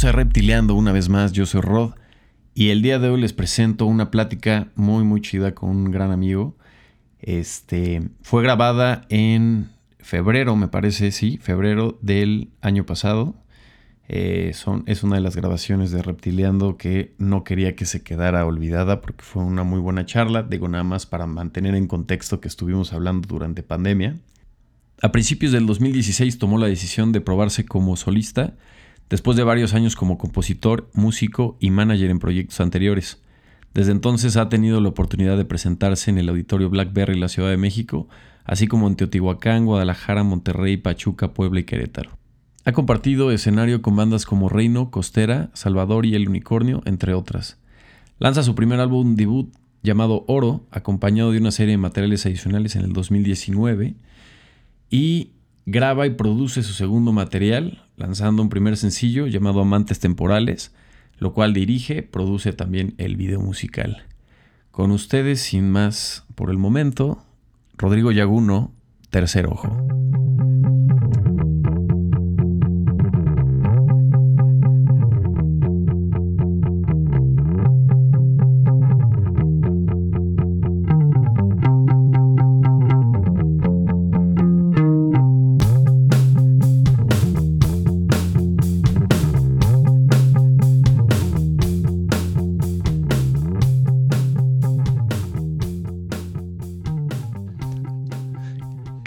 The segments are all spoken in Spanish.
Bienvenidos a Reptileando una vez más, yo soy Rod y el día de hoy les presento una plática muy muy chida con un gran amigo. Este fue grabada en febrero, me parece, sí, febrero del año pasado. Eh, son, es una de las grabaciones de Reptileando que no quería que se quedara olvidada porque fue una muy buena charla, digo nada más para mantener en contexto que estuvimos hablando durante pandemia. A principios del 2016 tomó la decisión de probarse como solista, después de varios años como compositor, músico y manager en proyectos anteriores. Desde entonces ha tenido la oportunidad de presentarse en el Auditorio Blackberry en la Ciudad de México, así como en Teotihuacán, Guadalajara, Monterrey, Pachuca, Puebla y Querétaro. Ha compartido escenario con bandas como Reino, Costera, Salvador y El Unicornio, entre otras. Lanza su primer álbum debut llamado Oro, acompañado de una serie de materiales adicionales en el 2019 y graba y produce su segundo material, lanzando un primer sencillo llamado Amantes Temporales, lo cual dirige, produce también el video musical. Con ustedes, sin más por el momento, Rodrigo Yaguno, Tercer Ojo.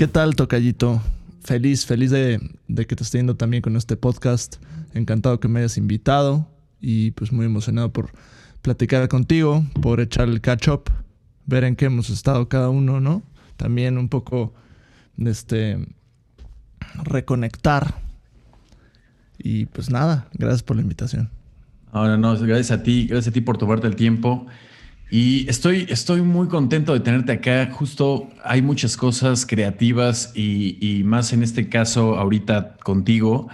¿Qué tal, Tocayito? Feliz, feliz de, que te esté yendo también con este podcast. Encantado que me hayas invitado y pues muy emocionado por platicar contigo, por echar el catch up, ver en qué hemos estado cada uno, ¿no? También un poco, este, reconectar. Y pues nada, gracias por la invitación. Ahora no, gracias a ti, gracias a ti por tomarte el tiempo. Y estoy, estoy muy contento de tenerte acá. Justo hay muchas cosas creativas y, más en este caso ahorita contigo.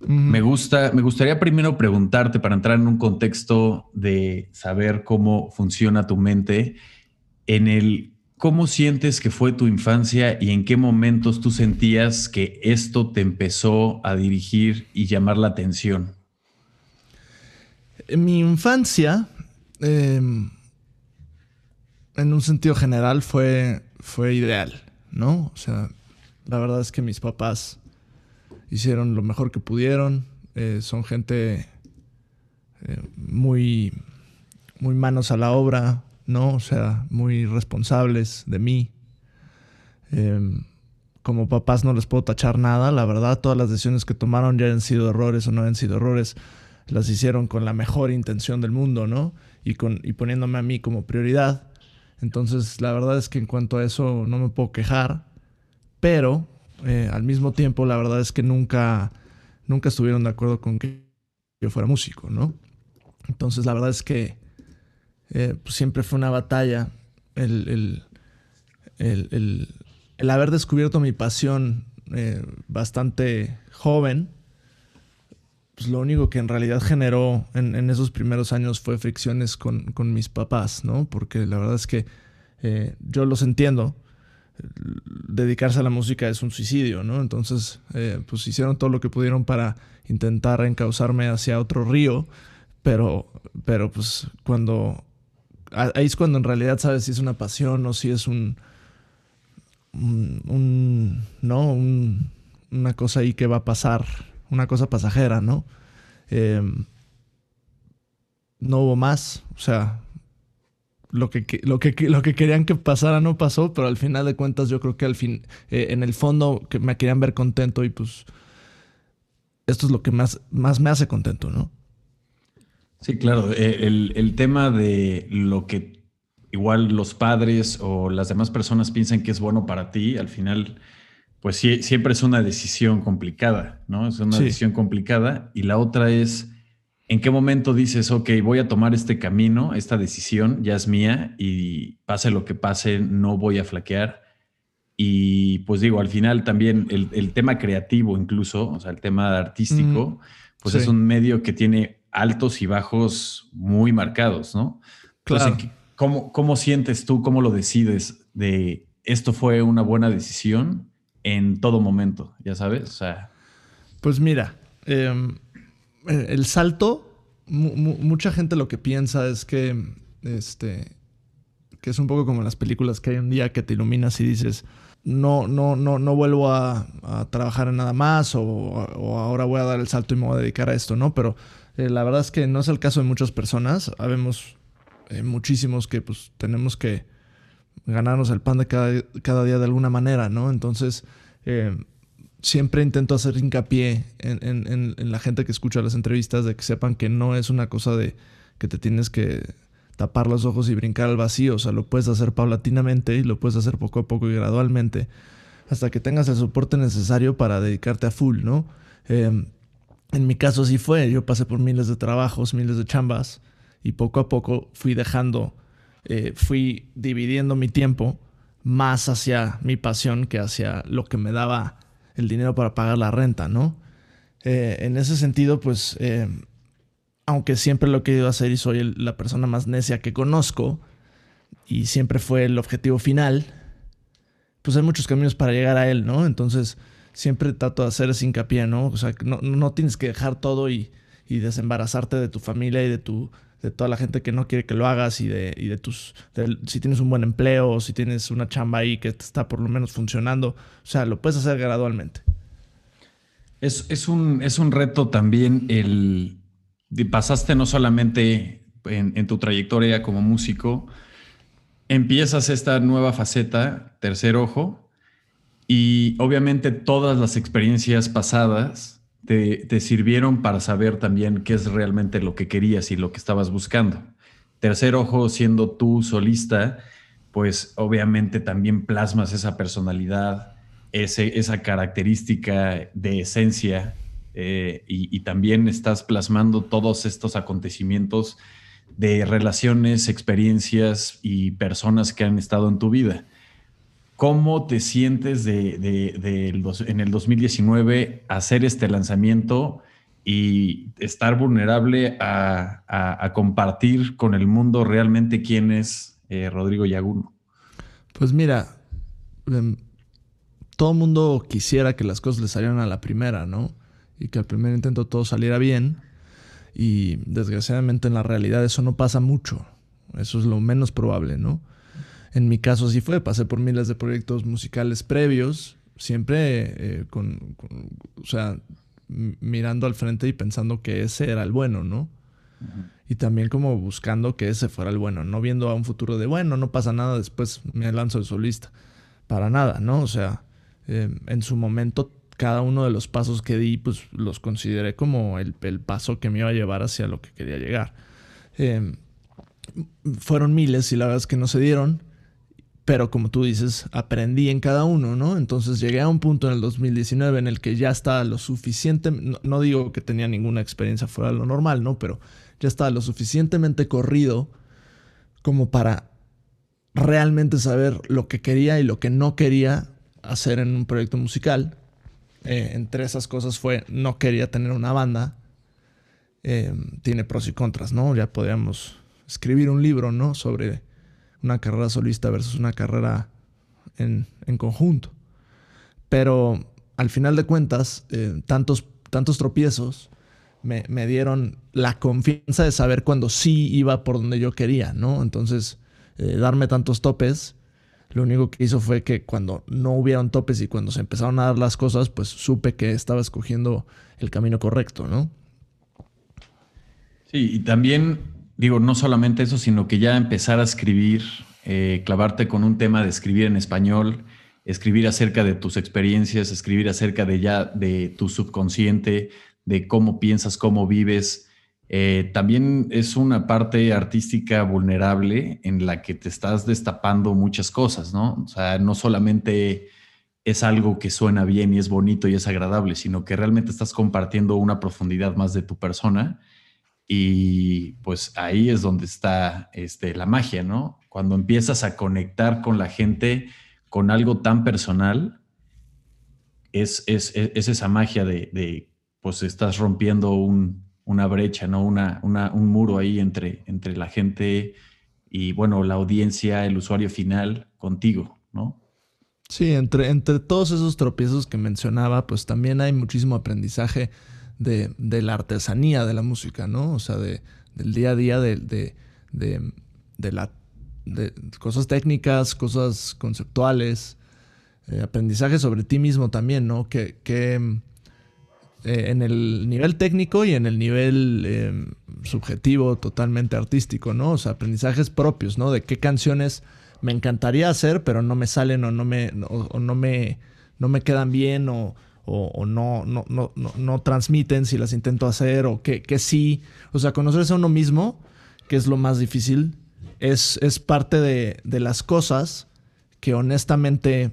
Me gusta, me gustaría primero preguntarte para entrar en un contexto de saber cómo funciona tu mente, en el cómo sientes que fue tu infancia y en qué momentos tú sentías que esto te empezó a dirigir y llamar la atención. En mi infancia, em, en un sentido general fue, fue ideal, ¿no? O sea, la verdad es que mis papás hicieron lo mejor que pudieron. Eh, son gente eh, muy, muy manos a la obra, ¿no? O sea, muy responsables de mí. Em, como papás no les puedo tachar nada, la verdad, todas las decisiones que tomaron ya han sido errores o no han sido errores, las hicieron con la mejor intención del mundo, ¿no? Y, con, y poniéndome a mí como prioridad. Entonces, la verdad es que en cuanto a eso no me puedo quejar, pero eh, al mismo tiempo, la verdad es que nunca, nunca estuvieron de acuerdo con que yo fuera músico, ¿no? Entonces, la verdad es que eh, pues, siempre fue una batalla el, haber descubierto mi pasión eh, bastante joven pues lo único que en realidad generó en, esos primeros años fue fricciones con, mis papás, ¿no? Porque la verdad es que eh, yo los entiendo. Dedicarse a la música es un suicidio, ¿no? Entonces, eh, pues hicieron todo lo que pudieron para intentar encauzarme hacia otro río, pero, pero pues cuando... Ahí es cuando en realidad sabes si es una pasión o si es un... un, ¿no? una cosa ahí que va a pasar una cosa pasajera, ¿no? Em, no hubo más, o sea, lo que, lo, que, lo que querían que pasara no pasó, pero al final de cuentas yo creo que al fin, eh, en el fondo que me querían ver contento y pues esto es lo que más, más me hace contento, ¿no? Sí, claro, eh, el, el tema de lo que igual los padres o las demás personas piensan que es bueno para ti, al final pues sí, siempre es una decisión complicada, ¿no? Es una decisión complicada. Y la otra es, ¿en qué momento dices, ok, voy a tomar este camino, esta decisión ya es mía y pase lo que pase, no voy a flaquear? Y pues digo, al final también el, tema creativo incluso, o sea, el tema artístico, pues es un medio que tiene altos y bajos muy marcados, ¿no? Claro. ¿cómo, ¿cómo sientes tú, cómo lo decides de esto fue una buena decisión en todo momento, ya sabes. O sea. Pues mira, em, el salto, mucha gente lo que piensa es que, este, que es un poco como las películas que hay un día que te iluminas y dices, no, no, no, no vuelvo a, trabajar en nada más o, ahora voy a dar el salto y me voy a dedicar a esto, ¿no? Pero eh, la verdad es que no es el caso de muchas personas. Habemos eh, muchísimos que pues tenemos que ganarnos el pan de cada, cada día de alguna manera, ¿no? Entonces, eh, siempre intento hacer hincapié en, la gente que escucha las entrevistas de que sepan que no es una cosa de que te tienes que tapar los ojos y brincar al vacío, o sea, lo puedes hacer paulatinamente y lo puedes hacer poco a poco y gradualmente hasta que tengas el soporte necesario para dedicarte a full, ¿no? Em, en mi caso así fue, yo pasé por miles de trabajos, miles de chambas y poco a poco fui dejando, eh, fui dividiendo mi tiempo más hacia mi pasión que hacia lo que me daba el dinero para pagar la renta, ¿no? Eh, en ese sentido, pues, eh, aunque siempre lo he querido hacer y soy la persona más necia que conozco, y siempre fue el objetivo final, pues hay muchos caminos para llegar a él, ¿no? Entonces, siempre trato de hacer ese hincapié, ¿no? O sea, no, no tienes que dejar todo y, y, desembarazarte de tu familia y de tu de toda la gente que no quiere que lo hagas y de, y de tus si tienes un buen empleo si tienes una chamba ahí que está por lo menos funcionando, o sea, lo puedes hacer gradualmente. Es, es, un, es un reto también el pasaste no solamente en, tu trayectoria como músico, empiezas esta nueva faceta, tercer ojo, y obviamente todas las experiencias pasadas te, sirvieron para saber también qué es realmente lo que querías y lo que estabas buscando. Tercer ojo, siendo tú solista, pues obviamente también plasmas esa personalidad, ese, esa característica de esencia eh, y, también estás plasmando todos estos acontecimios de relaciones, experiencias y personas que han estado en tu vida. ¿Cómo te sientes de, en el 2019 hacer este lanzamiento y estar vulnerable a, compartir con el mundo realmente quién es eh, Rodrigo Yaguno? Pues mira, em, todo el mundo quisiera que las cosas le salieran a la primera, ¿no? y que al primer intento todo saliera bien. Y desgraciadamente en la realidad eso no pasa mucho. Eso es lo menos probable, ¿no? En mi caso así fue. Pasé por miles de proyectos musicales previos, siempre eh, con, o sea, mirando al frente y pensando que ese era el bueno, ¿no? Y también como buscando que ese fuera el bueno, no viendo a un futuro de, bueno, no pasa nada, después me lanzo de solista. Para nada, ¿no? O sea, eh, en su momento cada uno de los pasos que di, pues los consideré como el, paso que me iba a llevar hacia lo que quería llegar. Em, fueron miles y la verdad es que no se dieron, pero como tú dices, aprendí en cada uno, ¿no? Entonces llegué a un punto en el 2019 en el que ya estaba lo suficiente, no, digo que tenía ninguna experiencia fuera de lo normal, ¿no? Pero ya estaba lo suficientemente corrido como para realmente saber lo que quería y lo que no quería hacer en un proyecto musical eh, entre esas cosas fue, no quería tener una banda. Eh, tiene pros y contras, ¿no? Ya podríamos escribir un libro, ¿no? Sobre una carrera solista versus una carrera en, conjunto. Pero al final de cuentas, eh, tantos, tantos tropiezos me, me, dieron la confianza de saber cuando sí iba por donde yo quería, ¿no? Entonces, darme tantos topes lo único que hizo fue que cuando no hubieron topes y cuando se empezaron a dar las cosas, pues supe que estaba escogiendo el camino correcto, ¿no? Sí, y también, digo, no solamente eso, sino que ya empezar a escribir, eh, clavarte con un tema de escribir en español, escribir acerca de tus experiencias, escribir acerca de ya de tu subconsciente, de cómo piensas, cómo vives, eh, también es una parte artística vulnerable en la que te estás destapando muchas cosas, ¿no? O sea, no solamente es algo que suena bien y es bonito y es agradable, sino que realmente estás compartiendo una profundidad más de tu persona y pues ahí es donde está este, la magia, ¿no? Cuando empiezas a conectar con la gente con algo tan personal, es, esa magia de, de, pues estás rompiendo un, una brecha, ¿no? Una, un muro ahí entre, entre la gente y, bueno, la audiencia, el usuario final contigo, ¿no? Sí, entre, entre todos esos tropiezos que mencionaba, pues también hay muchísimo aprendizaje de, la artesanía de la música, ¿no? O sea, de, del día a día de, de, la, de cosas técnicas, cosas conceptuales, eh, aprendizaje sobre ti mismo también, ¿no? Que, que eh, en el nivel técnico y en el nivel em, subjetivo, totalmente artístico, ¿no? O sea, aprendizajes propios, ¿no? De qué canciones me encantaría hacer, pero no me salen o no me, o, no me, no me quedan bien o, o, no, no, no, no, transmiten si las intento hacer o que, que sí. O sea, conocerse a uno mismo, que es lo más difícil, es, es parte de, de las cosas que honestamente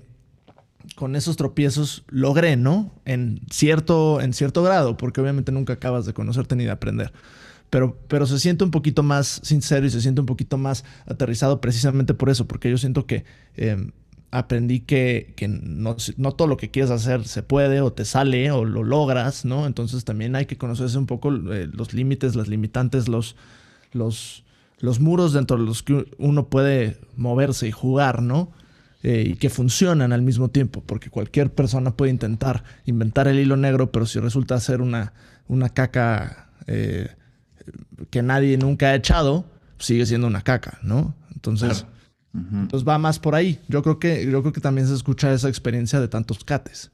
con esos tropiezos logré, ¿no? En cierto, en cierto grado, porque obviamente nunca acabas de conocerte ni de aprender. Pero, pero se siente un poquito más sincero y se siente un poquito más aterrizado precisamente por eso, porque yo siento que em, aprendí que, no, todo lo que quieres hacer se puede o te sale o lo logras, ¿no? Entonces también hay que conocerse un poco eh, los límites, las limitantes, los, los, los muros dentro de los que uno puede moverse y jugar, ¿no? Eh, y que funcionan al mismo tiempo, porque cualquier persona puede intentar inventar el hilo negro, pero si resulta ser una, una caca eh, que nadie nunca ha echado, sigue siendo una caca, ¿no? Entonces, entonces va más por ahí. Yo creo, que, yo creo que también se escucha esa experiencia de tantos cates.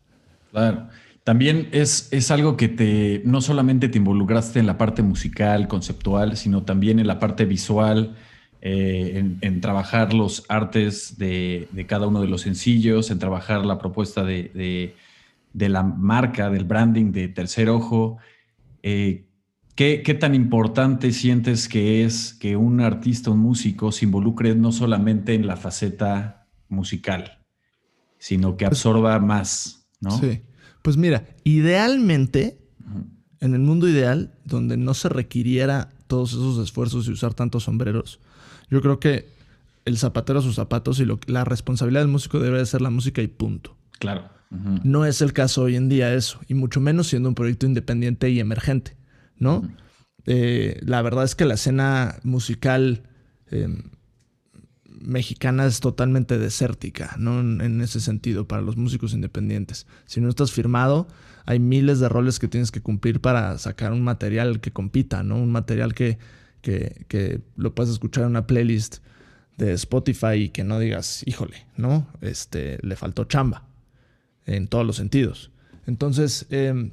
Claro. También es, es algo que te no solamente te involucraste en la parte musical, conceptual, sino también en la parte visual, eh, en, trabajar los artes de, cada uno de los sencillos, en trabajar la propuesta de, la marca, del branding de Tercer Ojo. Eh, ¿qué, tan importante sientes que es que un artista, un músico, se involucre no solamente en la faceta musical, sino que pues absorba más? ¿no? Sí. Pues mira, idealmente, en el mundo ideal, donde no se requiriera todos esos esfuerzos y usar tantos sombreros, yo creo que el zapatero a sus zapatos y lo, la responsabilidad del músico debe ser la música y punto. Claro. No es el caso hoy en día eso, y mucho menos siendo un proyecto independiente y emergente, ¿no? Eh, la verdad es que la escena musical em, mexicana es totalmente desértica, ¿no? En, ese sentido, para los músicos independientes. Si no estás firmado, hay miles de roles que tienes que cumplir para sacar un material que compita, ¿no? Un material que, que, lo puedes escuchar en una playlist de Spotify y que no digas, híjole, ¿no? Este, le faltó chamba en todos los sentidos. Entonces, em,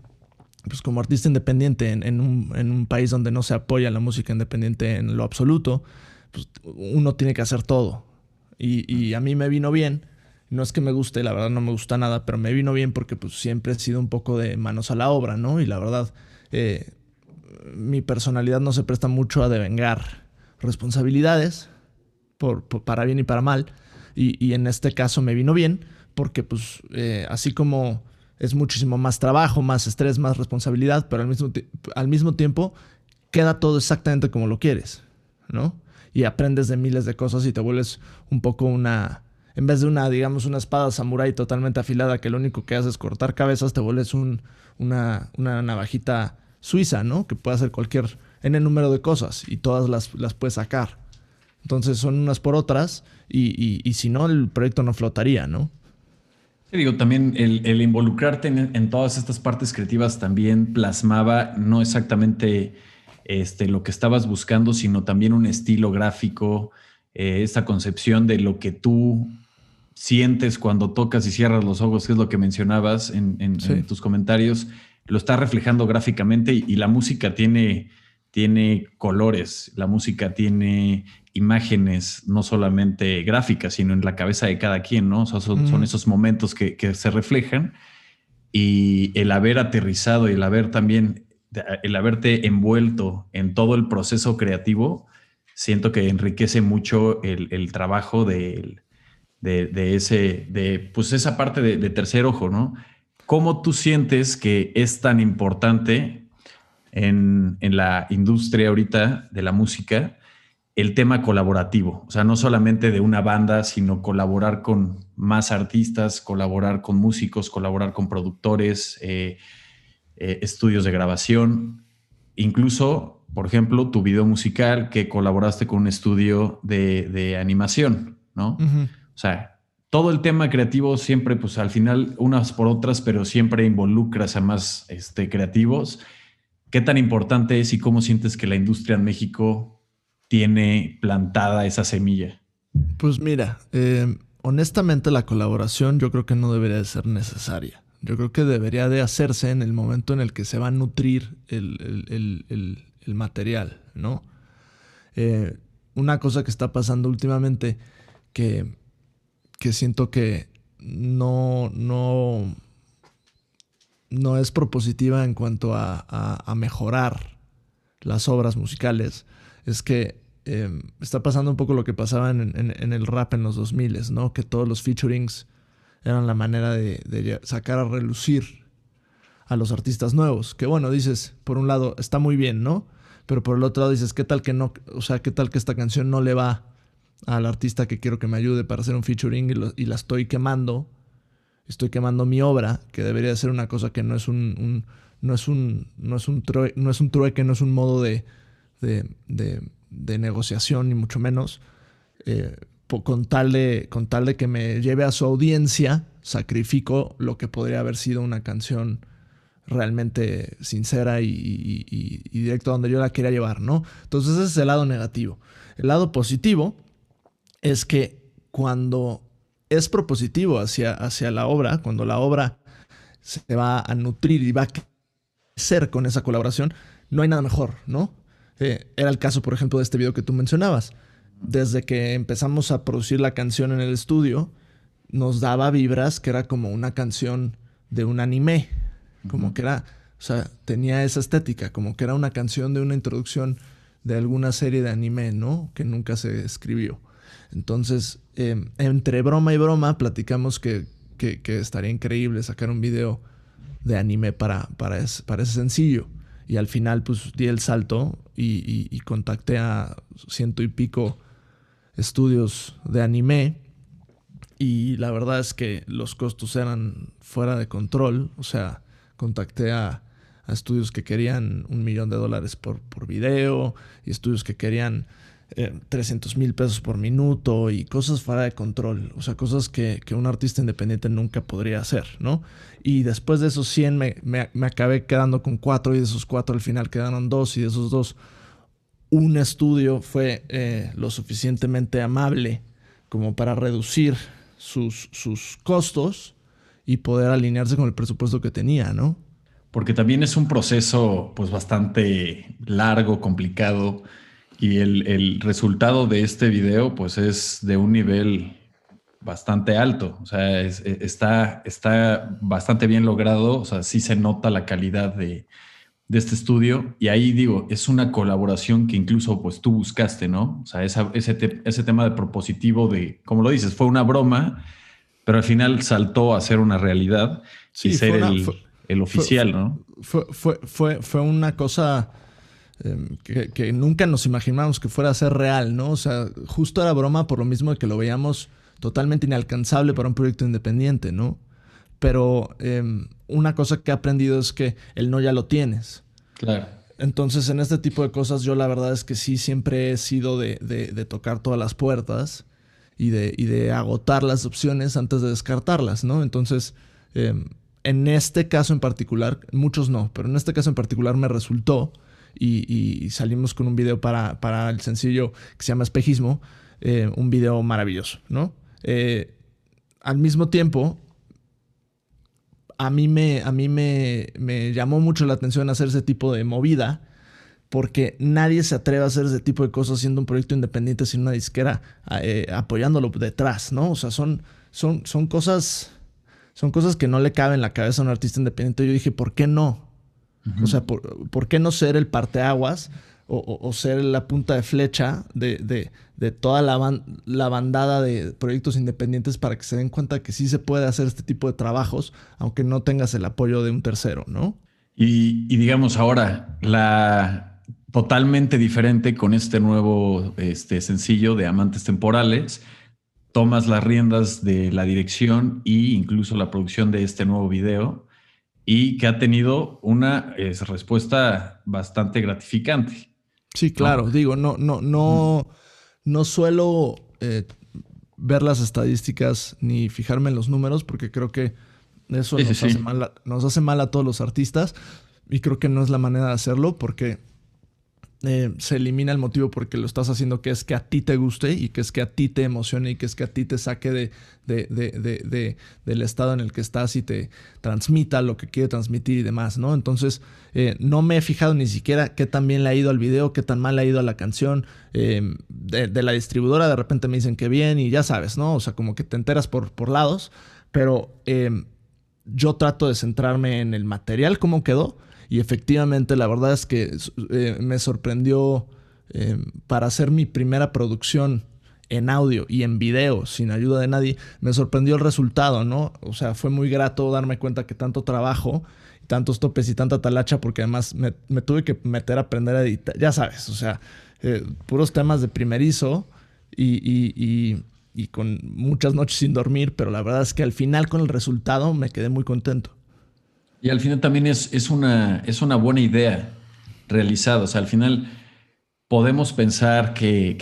pues como artista independiente en, un, país donde no se apoya la música independiente en lo absoluto, pues uno tiene que hacer todo. Y, a mí me vino bien. No es que me guste, la verdad no me gusta nada, pero me vino bien porque pues siempre he sido un poco de manos a la obra, ¿no? Y la verdad, eh, mi personalidad no se presta mucho a devengar responsabilidades, por, para bien y para mal. Y, en este caso me vino bien, porque pues eh, así como es muchísimo más trabajo, más estrés, más responsabilidad, pero al mismo, al mismo tiempo queda todo exactamente como lo quieres, ¿no? Y aprendes de miles de cosas y te vuelves un poco una, en vez de una, digamos, una espada samurai totalmente afilada que lo único que hace es cortar cabezas, te vuelves un, una, una navajita suiza, ¿no? Que puede hacer cualquier N número de cosas y todas las, las puedes sacar. Entonces son unas por otras y, si no, el proyecto no flotaría, ¿no? Sí, digo, también el, involucrarte en, todas estas partes creativas también plasmaba no exactamente este, lo que estabas buscando, sino también un estilo gráfico, eh, esta concepción de lo que tú sientes cuando tocas y cierras los ojos, que es lo que mencionabas en, en tus comentarios. Lo está reflejando gráficamente y, la música tiene, tiene colores, la música tiene imágenes, no solamente gráficas, sino en la cabeza de cada quien, ¿no? son, esos momentos que, se reflejan y el haber aterrizado y el haber también, el haberte envuelto en todo el proceso creativo, siento que enriquece mucho el, trabajo de, de, ese, de, pues esa parte de, de tercer ojo, ¿no? ¿Cómo tú sientes que es tan importante en, la industria ahorita de la música el tema colaborativo? O sea, no solamente de una banda, sino colaborar con más artistas, colaborar con músicos, colaborar con productores, eh, eh, estudios de grabación, incluso, por ejemplo, tu video musical que colaboraste con un estudio de, animación, ¿no? O sea, todo el tema creativo siempre, pues al final, unas por otras, pero siempre involucras a más este, creativos. ¿Qué tan importante es y cómo sientes que la industria en México tiene plantada esa semilla? Pues mira, eh, honestamente la colaboración yo creo que no debería de ser necesaria. Yo creo que debería de hacerse en el momento en el que se va a nutrir el, material, ¿no? Eh, una cosa que está pasando últimamente que, que siento que no, no, no es propositiva en cuanto a, mejorar las obras musicales es que em, está pasando un poco lo que pasaba en, el rap en los 2000, ¿no? Que todos los featurings eran la manera de, sacar a relucir a los artistas nuevos. Que bueno, dices, por un lado, está muy bien, ¿no? Pero por el otro lado dices, ¿qué tal que no? O sea, ¿qué tal que esta canción no le va al artista que quiero que me ayude para hacer un featuring y la estoy quemando? Estoy quemando mi obra, que debería ser una cosa que no es un, no es un, no es un, no es un trueque, no es un modo de, de, negociación, ni mucho menos. Eh, con, tal de, con tal de que me lleve a su audiencia, sacrifico lo que podría haber sido una canción realmente sincera y, y, y, directo a donde yo la quería llevar, ¿no? Entonces ese es el lado negativo. El lado positivo es que cuando es propositivo hacia, hacia la obra, cuando la obra se va a nutrir y va a crecer con esa colaboración, no hay nada mejor, ¿no? Eh, era el caso, por ejemplo, de este video que tú mencionabas. Desde que empezamos a producir la canción en el estudio, nos daba vibras que era como una canción de un anime, como que era, o sea, tenía esa estética, como que era una canción de una introducción de alguna serie de anime, ¿no? Que nunca se escribió. Entonces, em, entre broma y broma, platicamos que, estaría increíble sacar un video de anime para, para, ese, sencillo. Y al final, pues di el salto y, contacté a ciento y pico estudios de anime. Y la verdad es que los costos eran fuera de control. O sea, contacté a, estudios que querían un millón de dólares por, por video y estudios que querían 300 eh, mil pesos por minuto y cosas fuera de control, o sea, cosas que, un artista independiente nunca podría hacer, ¿no? Y después de esos 100 me, me, acabé quedando con cuatro y de esos cuatro al final quedaron dos y de esos dos un estudio fue eh, lo suficientemente amable como para reducir sus, sus costos y poder alinearse con el presupuesto que tenía, ¿no? Porque también es un proceso pues bastante largo, complicado y el, resultado de este video, pues es de un nivel bastante alto. O sea, e, está, está bastante bien logrado. O sea, sí se nota la calidad de, este estudio. Y ahí digo, es una colaboración que incluso pues tú buscaste, ¿no? O sea, ese, ese tema de propositivo de, como lo dices, fue una broma, pero al final saltó a ser una realidad y ser el, oficial, ¿no? Fue, fue, fue, fue una cosa Em, que, nunca nos imaginamos que fuera a ser real, ¿no? O sea, justo era broma por lo mismo de que lo veíamos totalmente inalcanzable para un proyecto independiente, ¿no? Pero em, una cosa que he aprendido es que el no ya lo tienes. Claro. Entonces, en este tipo de cosas, yo la verdad es que sí siempre he sido de, tocar todas las puertas y de, de, agotar las opciones antes de descartarlas, ¿no? Entonces, em, en este caso en particular, muchos no, pero en este caso en particular me resultó y, salimos con un video para, para, el sencillo que se llama Espejismo, eh, un video maravilloso, ¿no? Eh, al mismo tiempo, a mí, me, a mí me, me, llamó mucho la atención hacer ese tipo de movida, porque nadie se atreve a hacer ese tipo de cosas siendo un proyecto independiente sin una disquera eh, apoyándolo detrás, ¿no? O sea, son, son, son cosas... Son cosas que no le caben en la cabeza a un artista independiente. Yo dije, ¿por qué no? O sea, ¿por, qué no ser el parteaguas o, o, ser la punta de flecha de, toda la, la, bandada de proyectos independientes para que se den cuenta que sí se puede hacer este tipo de trabajos, aunque no tengas el apoyo de un tercero, ¿no? Y, digamos ahora, la totalmente diferente con este nuevo este, sencillo de Amantes Temporales, tomas las riendas de la dirección e incluso la producción de este nuevo video y que ha tenido una respuesta bastante gratificante. Sí, claro. Digo, no, no, no, no suelo eh, ver las estadísticas ni fijarme en los números porque creo que eso nos, Hace mal a, nos hace mal a todos los artistas. y creo que no es la manera de hacerlo porque eh, se elimina el motivo porque lo estás haciendo que es que a ti te guste y que es que a ti te emocione y que es que a ti te saque de, del estado en el que estás y te transmita lo que quiere transmitir y demás, ¿no? Entonces, eh, no me he fijado ni siquiera qué tan bien le ha ido al video, qué tan mal le ha ido a la canción. Eh, de, la distribuidora de repente me dicen que bien y ya sabes, ¿no? O sea, como que te enteras por, por lados, pero yo trato de centrarme en el material, cómo quedó y efectivamente, la verdad es que eh, me sorprendió eh, para hacer mi primera producción en audio y en video sin ayuda de nadie, me sorprendió el resultado, ¿no? O sea, fue muy grato darme cuenta que tanto trabajo, tantos topes y tanta talacha, porque además me, tuve que meter a aprender a editar, ya sabes, o sea, eh, puros temas de primerizo y, y con muchas noches sin dormir, pero la verdad es que al final con el resultado me quedé muy contento. Y al final también es, es, una, es una buena idea realizada. O sea, al final podemos pensar que,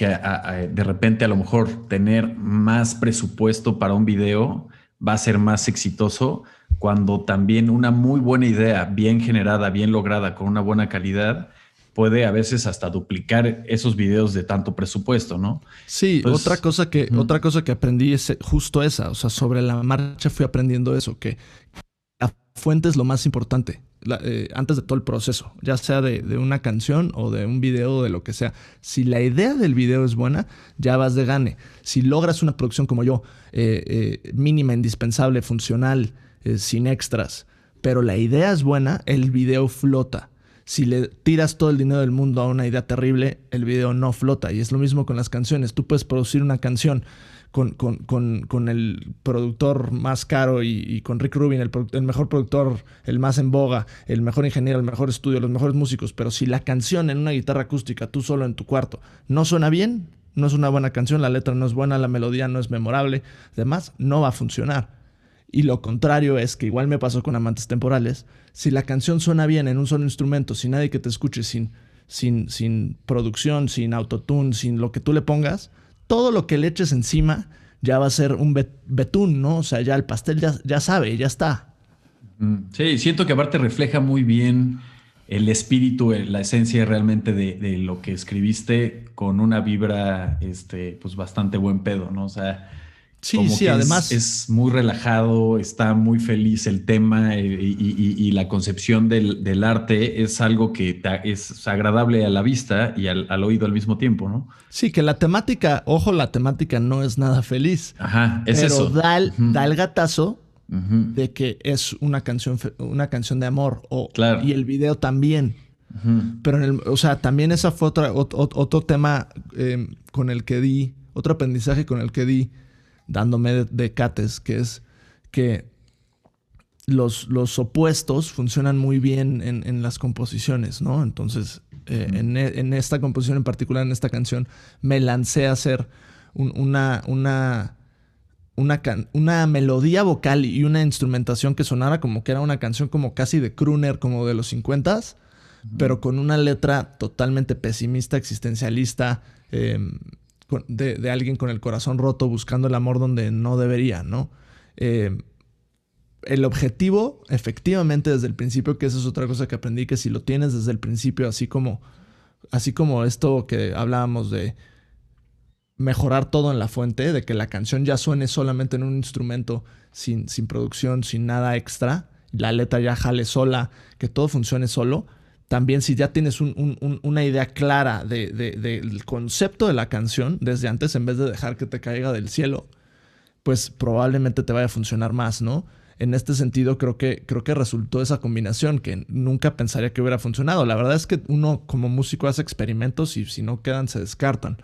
de repente a lo mejor tener más presupuesto para un video va a ser más exitoso cuando también una muy buena idea, bien generada, bien lograda, con una buena calidad, puede a veces hasta duplicar esos videos de tanto presupuesto, ¿no? Sí, otra cosa que otra cosa que aprendí es justo esa, o sea, sobre la marcha fui aprendiendo eso, que fuente es lo más importante. Eh, antes de todo el proceso, ya sea de, una canción o de un video o de lo que sea. Si la idea del video es buena, ya vas de gane. Si logras una producción como yo, eh, eh, mínima, indispensable, funcional, sin extras, pero la idea es buena, el video flota. Si le tiras todo el dinero del mundo a una idea terrible, el video no flota. Y es lo mismo con las canciones. Tú puedes producir una canción con, el productor más caro y, con Rick Rubin, el, mejor productor, el más en boga, el mejor ingeniero, el mejor estudio, los mejores músicos. Pero si la canción en una guitarra acústica, tú solo en tu cuarto, no suena bien, no es una buena canción, la letra no es buena, la melodía no es memorable, además, no va a funcionar. Y lo contrario es que igual me pasó con Amantes Temporales, si la canción suena bien en un solo instrumento, sin nadie que te escuche, sin, sin, sin producción, sin autotune, sin lo que tú le pongas, todo lo que le eches encima ya va a ser un betún, ¿no? O sea, ya el pastel ya, sabe, ya está. Sí, siento que aparte refleja muy bien el espíritu, la esencia realmente de, lo que escribiste con una vibra, este, pues bastante buen pedo, ¿no? O sea, Sí, sí, además. Es, muy relajado, está muy feliz el tema eh, y, la concepción del, arte es algo que es agradable a la vista y al, oído al mismo tiempo, ¿no? Sí, que la temática, ojo, la temática no es nada feliz. Ajá, es pero eso. Da el, da el gatazo de que es una canción, una canción de amor. O, Y el video también. Pero, en el, o sea, también esa fue otra, otro, tema eh, con el que di, otro aprendizaje con el que di dándome de, cates, que es que los, los opuestos funcionan muy bien en, las composiciones, ¿no? Entonces, eh, e, en, esta composición en particular, en esta canción, me lancé a hacer una, una, una, una, melodía vocal y una instrumentación que sonara como que era una canción como casi de crooner, como de los 50 pero con una letra totalmente pesimista, existencialista, em, de, alguien con el corazón roto buscando el amor donde no debería, ¿no? Eh, el objetivo, efectivamente, desde el principio, que esa es otra cosa que aprendí, que si lo tienes desde el principio, así como, así como esto que hablábamos de mejorar todo en la fuente, de que la canción ya suene solamente en un instrumento sin, sin producción, sin nada extra, la letra ya jale sola, que todo funcione solo, también si ya tienes una idea clara del concepto de la canción desde antes, en vez de dejar que te caiga del cielo, pues probablemente te vaya a funcionar más, ¿no? En este sentido, creo que, creo que resultó esa combinación que nunca pensaría que hubiera funcionado. La verdad es que uno como músico hace experimentos y si no quedan se descartan.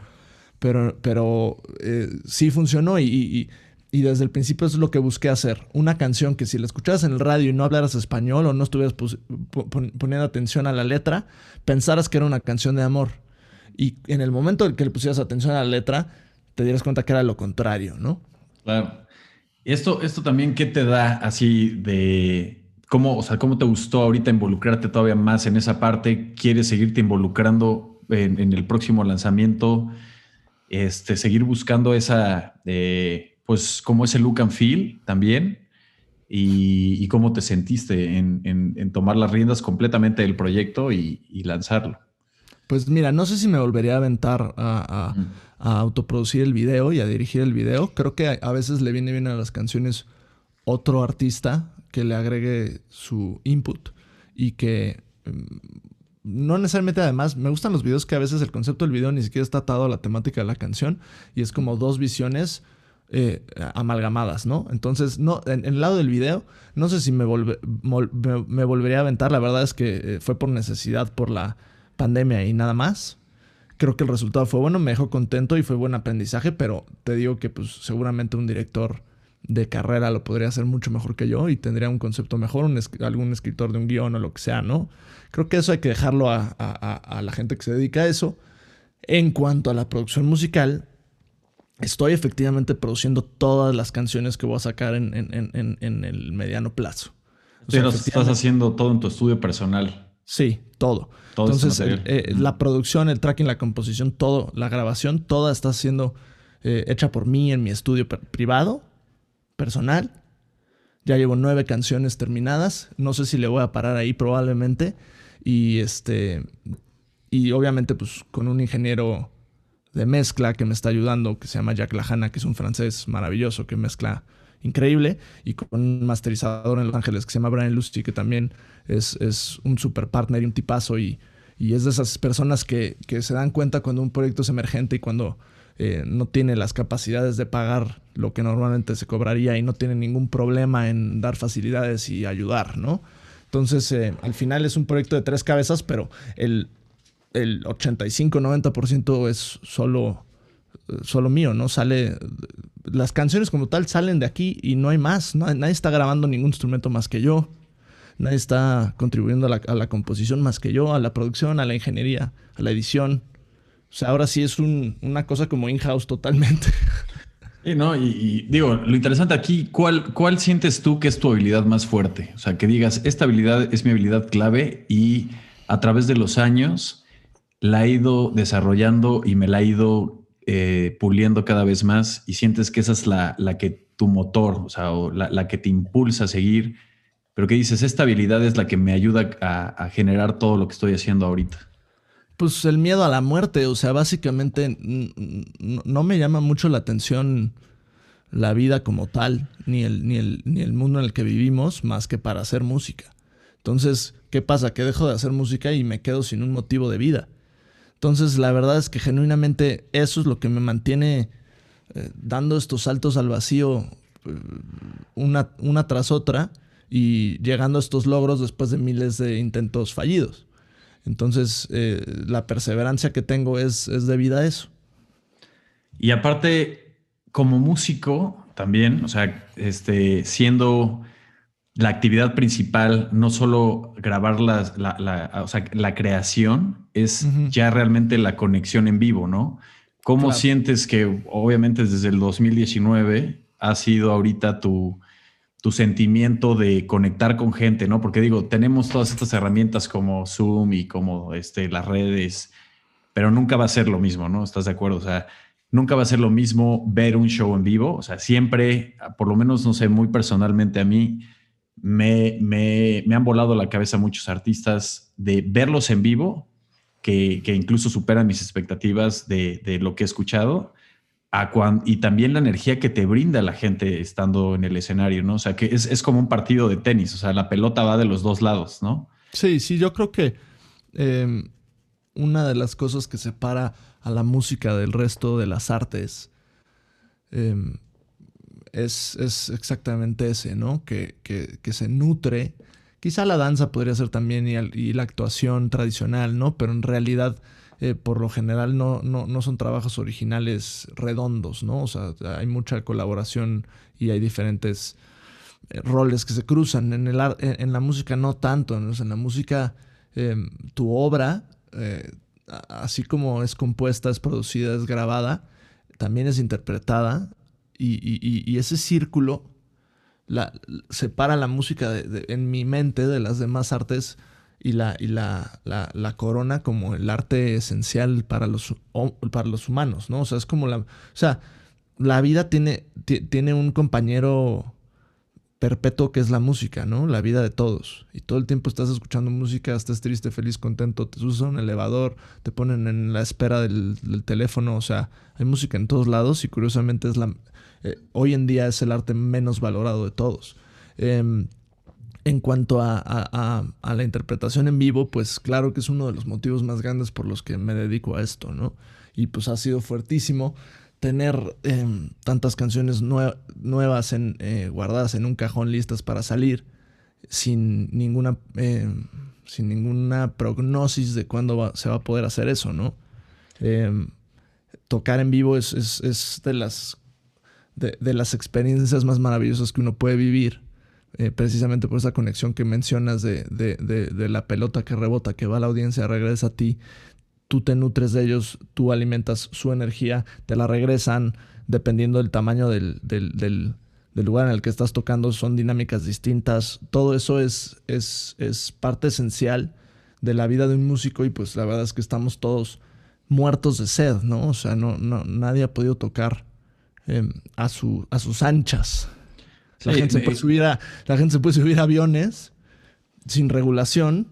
Pero, pero eh, sí funcionó y y desde el principio es lo que busqué hacer. Una canción que si la escucharas en el radio y no hablaras español o no estuvieras poniendo atención a la letra, pensaras que era una canción de amor. Y en el momento en que le pusieras atención a la letra, te dieras cuenta que era lo contrario, ¿no? Claro. Esto, esto también, ¿qué te da así de cómo, o sea, cómo te gustó ahorita involucrarte todavía más en esa parte? ¿Quieres seguirte involucrando en, el próximo lanzamiento? Este, seguir buscando esa... Eh, pues como ese look and feel también. y, cómo te sentiste en, tomar las riendas completamente del proyecto y, lanzarlo. Pues mira, no sé si me volvería a aventar a, autoproducir el video y a dirigir el video. Creo que a, veces le viene bien a las canciones otro artista que le agregue su input y que mm, no necesariamente además, me gustan los videos que a veces el concepto del video ni siquiera está atado a la temática de la canción y es como dos visiones eh, amalgamadas, ¿no? Entonces, no, en, el lado del video, no sé si me, volvería a aventar, la verdad es que eh, fue por necesidad, por la pandemia y nada más. Creo que el resultado fue bueno, me dejó contento y fue buen aprendizaje, pero te digo que pues seguramente un director de carrera lo podría hacer mucho mejor que yo y tendría un concepto mejor, algún escritor de un guion o lo que sea, ¿no? Creo que eso hay que dejarlo a la gente que se dedica a eso. En cuanto a la producción musical, estoy efectivamente produciendo todas las canciones que voy a sacar en, el mediano plazo. O sea, estás haciendo todo en tu estudio personal. Sí, todo. Entonces, eh, la producción, el tracking, la composición, todo, la grabación, toda está siendo eh, hecha por mí en mi estudio privado, personal. Ya llevo nueve canciones terminadas. No sé si le voy a parar ahí probablemente. Y este. Y obviamente, pues, con un ingeniero de mezcla que me está ayudando, que se llama Jack Lajana, que es un francés maravilloso que mezcla increíble, y con un masterizador en Los Ángeles que se llama Brian Lusty, que también es, es un super partner y un tipazo, y, y es de esas personas que, que, se dan cuenta cuando un proyecto es emergente y cuando eh, no tiene las capacidades de pagar lo que normalmente se cobraría y no tiene ningún problema en dar facilidades y ayudar, ¿no? Entonces, eh, al final es un proyecto de tres cabezas, pero el el 85-90% es solo, solo mío, ¿no? Sale. Las canciones como tal salen de aquí y no hay más. nadie está grabando ningún instrumento más que yo. Nadie está contribuyendo a la, composición más que yo, a la producción, a la ingeniería, a la edición. O sea, ahora sí es una cosa como in-house totalmente. Y no, y, digo, lo interesante aquí, ¿cuál, ¿cuál sientes tú que es tu habilidad más fuerte? O sea, que digas, esta habilidad es mi habilidad clave y a través de los años la he ido desarrollando y me la he ido eh, puliendo cada vez más y sientes que esa es la, que tu motor, o sea, la, que te impulsa a seguir, pero que dices, esta habilidad es la que me ayuda a, generar todo lo que estoy haciendo ahorita. Pues el miedo a la muerte, o sea, básicamente no me llama mucho la atención la vida como tal, ni el, ni, el, ni el mundo en el que vivimos, más que para hacer música. Entonces, ¿qué pasa? Que dejo de hacer música y me quedo sin un motivo de vida. Entonces, la verdad es que genuinamente eso es lo que me mantiene eh, dando estos saltos al vacío eh, una, tras otra y llegando a estos logros después de miles de intentos fallidos. Entonces, eh, la perseverancia que tengo es, es debida a eso. Y aparte, como músico también, o sea, este, siendo la actividad principal, no solo grabar la, la, o sea, la creación, es ya realmente la conexión en vivo, ¿no? ¿Cómo sientes que, obviamente, desde el 2019 ha sido ahorita tu, tu sentimiento de conectar con gente, ¿no? Porque digo, tenemos todas estas herramientas como Zoom y como este, las redes, pero nunca va a ser lo mismo, ¿no? ¿Estás de acuerdo? O sea, nunca va a ser lo mismo ver un show en vivo. O sea, siempre, por lo menos, no sé, muy personalmente a mí, me, me, me, han volado la cabeza muchos artistas de verlos en vivo, que, que incluso superan mis expectativas de, de, lo que he escuchado, a y también la energía que te brinda la gente estando en el escenario, ¿no? O sea, que es, es, como un partido de tenis, o sea, la pelota va de los dos lados, ¿no? Sí, sí, yo creo que em, una de las cosas que separa a la música del resto de las artes em, es, exactamente ese, ¿no? Que, se nutre. Quizá la danza podría ser también y, la actuación tradicional, ¿no? Pero en realidad, eh, por lo general, no, no, son trabajos originales redondos, ¿no? O sea, hay mucha colaboración y hay diferentes eh, roles que se cruzan. En, el, en, la música no tanto, en la música em, tu obra, eh, así como es compuesta, es producida, es grabada, también es interpretada y, ese círculo separa la música en mi mente de las demás artes y, la, y la, la, corona como el arte esencial para los, para los humanos, ¿no? O sea, es como la... O sea, la vida tiene, tiene un compañero perpetuo que es la música, ¿no? La vida de todos. Y todo el tiempo estás escuchando música, estás triste, feliz, contento, te a un elevador, te ponen en la espera del, teléfono, o sea, hay música en todos lados y curiosamente es la... Eh, hoy en día es el arte menos valorado de todos. Em, en cuanto a, la interpretación en vivo, pues claro que es uno de los motivos más grandes por los que me dedico a esto, ¿no? Y pues ha sido fuertísimo tener em, tantas canciones nuevas en, eh, guardadas en un cajón listas para salir sin ninguna, em, sin ninguna prognosis de cuándo se va a poder hacer eso, ¿no? Tocar en vivo es, es, de, las, de, las experiencias más maravillosas que uno puede vivir. Eh, precisamente por esa conexión que mencionas de, de, la pelota que rebota, que va a la audiencia, regresa a ti tú te nutres de ellos, tú alimentas su energía, te la regresan dependiendo del tamaño del, lugar en el que estás tocando, son dinámicas distintas. Todo eso es, es, es, parte esencial de la vida de un músico y pues la verdad es que estamos todos muertos de sed, ¿no? O sea, no, no, nadie ha podido tocar em, a, su, a sus anchas. La, gente se puede subir a, la gente se puede subir a aviones sin regulación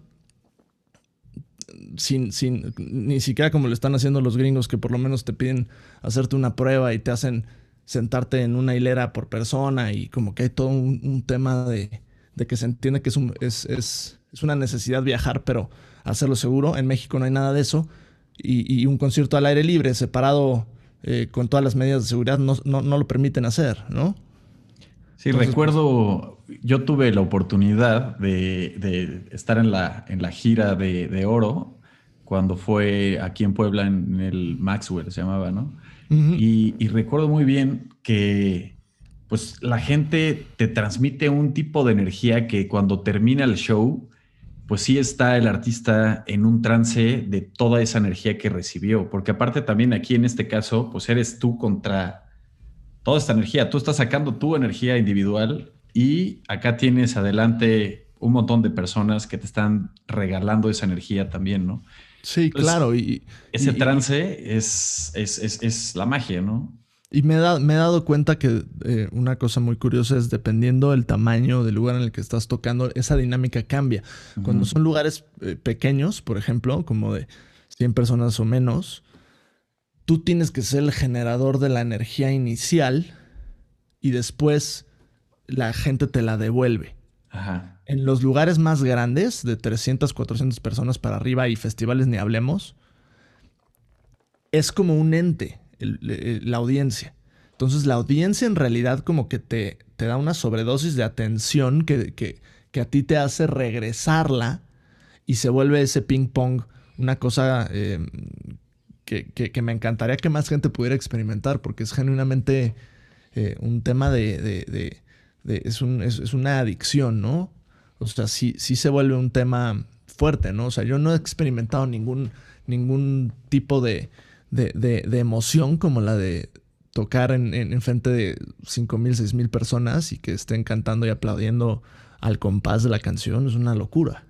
sin, sin, ni siquiera como lo están haciendo los gringos, que por lo menos te piden hacerte una prueba y te hacen sentarte en una hilera por persona y como que hay todo un, tema de, que se entiende que es, es, es, es, una necesidad viajar, pero hacerlo seguro. En México no hay nada de eso. Y, un concierto al aire libre, separado eh, con todas las medidas de seguridad, no, no, no lo permiten hacer, ¿no? Sí, recuerdo, yo tuve la oportunidad de, estar en la, en la gira de, oro cuando fue aquí en Puebla en el Maxwell, se llamaba, ¿no? y, recuerdo muy bien que pues la gente te transmite un tipo de energía que cuando termina el show, pues sí está el artista en un trance de toda esa energía que recibió, porque aparte también aquí en este caso, pues eres tú contra toda esta energía. Tú estás sacando tu energía individual y acá tienes adelante un montón de personas que te están regalando esa energía también, ¿no? Sí, claro. Y, ese trance es, es, la magia, ¿no? Y me, me he dado cuenta que eh, una cosa muy curiosa es dependiendo del tamaño del lugar en el que estás tocando, esa dinámica cambia. Cuando son lugares eh, pequeños, por ejemplo, como de 100 personas o menos, tú tienes que ser el generador de la energía inicial y después la gente te la devuelve. En los lugares más grandes, de 300, 400 personas para arriba y festivales ni hablemos, es como un ente la audiencia. Entonces la audiencia en realidad como que te, te da una sobredosis de atención que, que, a ti te hace regresarla y se vuelve ese ping pong una cosa eh, que, me encantaría que más gente pudiera experimentar, porque es genuinamente eh, un tema de... es, una adicción, ¿no? O sea, sí, sí se vuelve un tema fuerte, ¿no? O sea, yo no he experimentado ningún, ningún tipo de, emoción como la de tocar en, en, frente de 5 mil, 6 mil personas y que estén cantando y aplaudiendo al compás de la canción. Es una locura.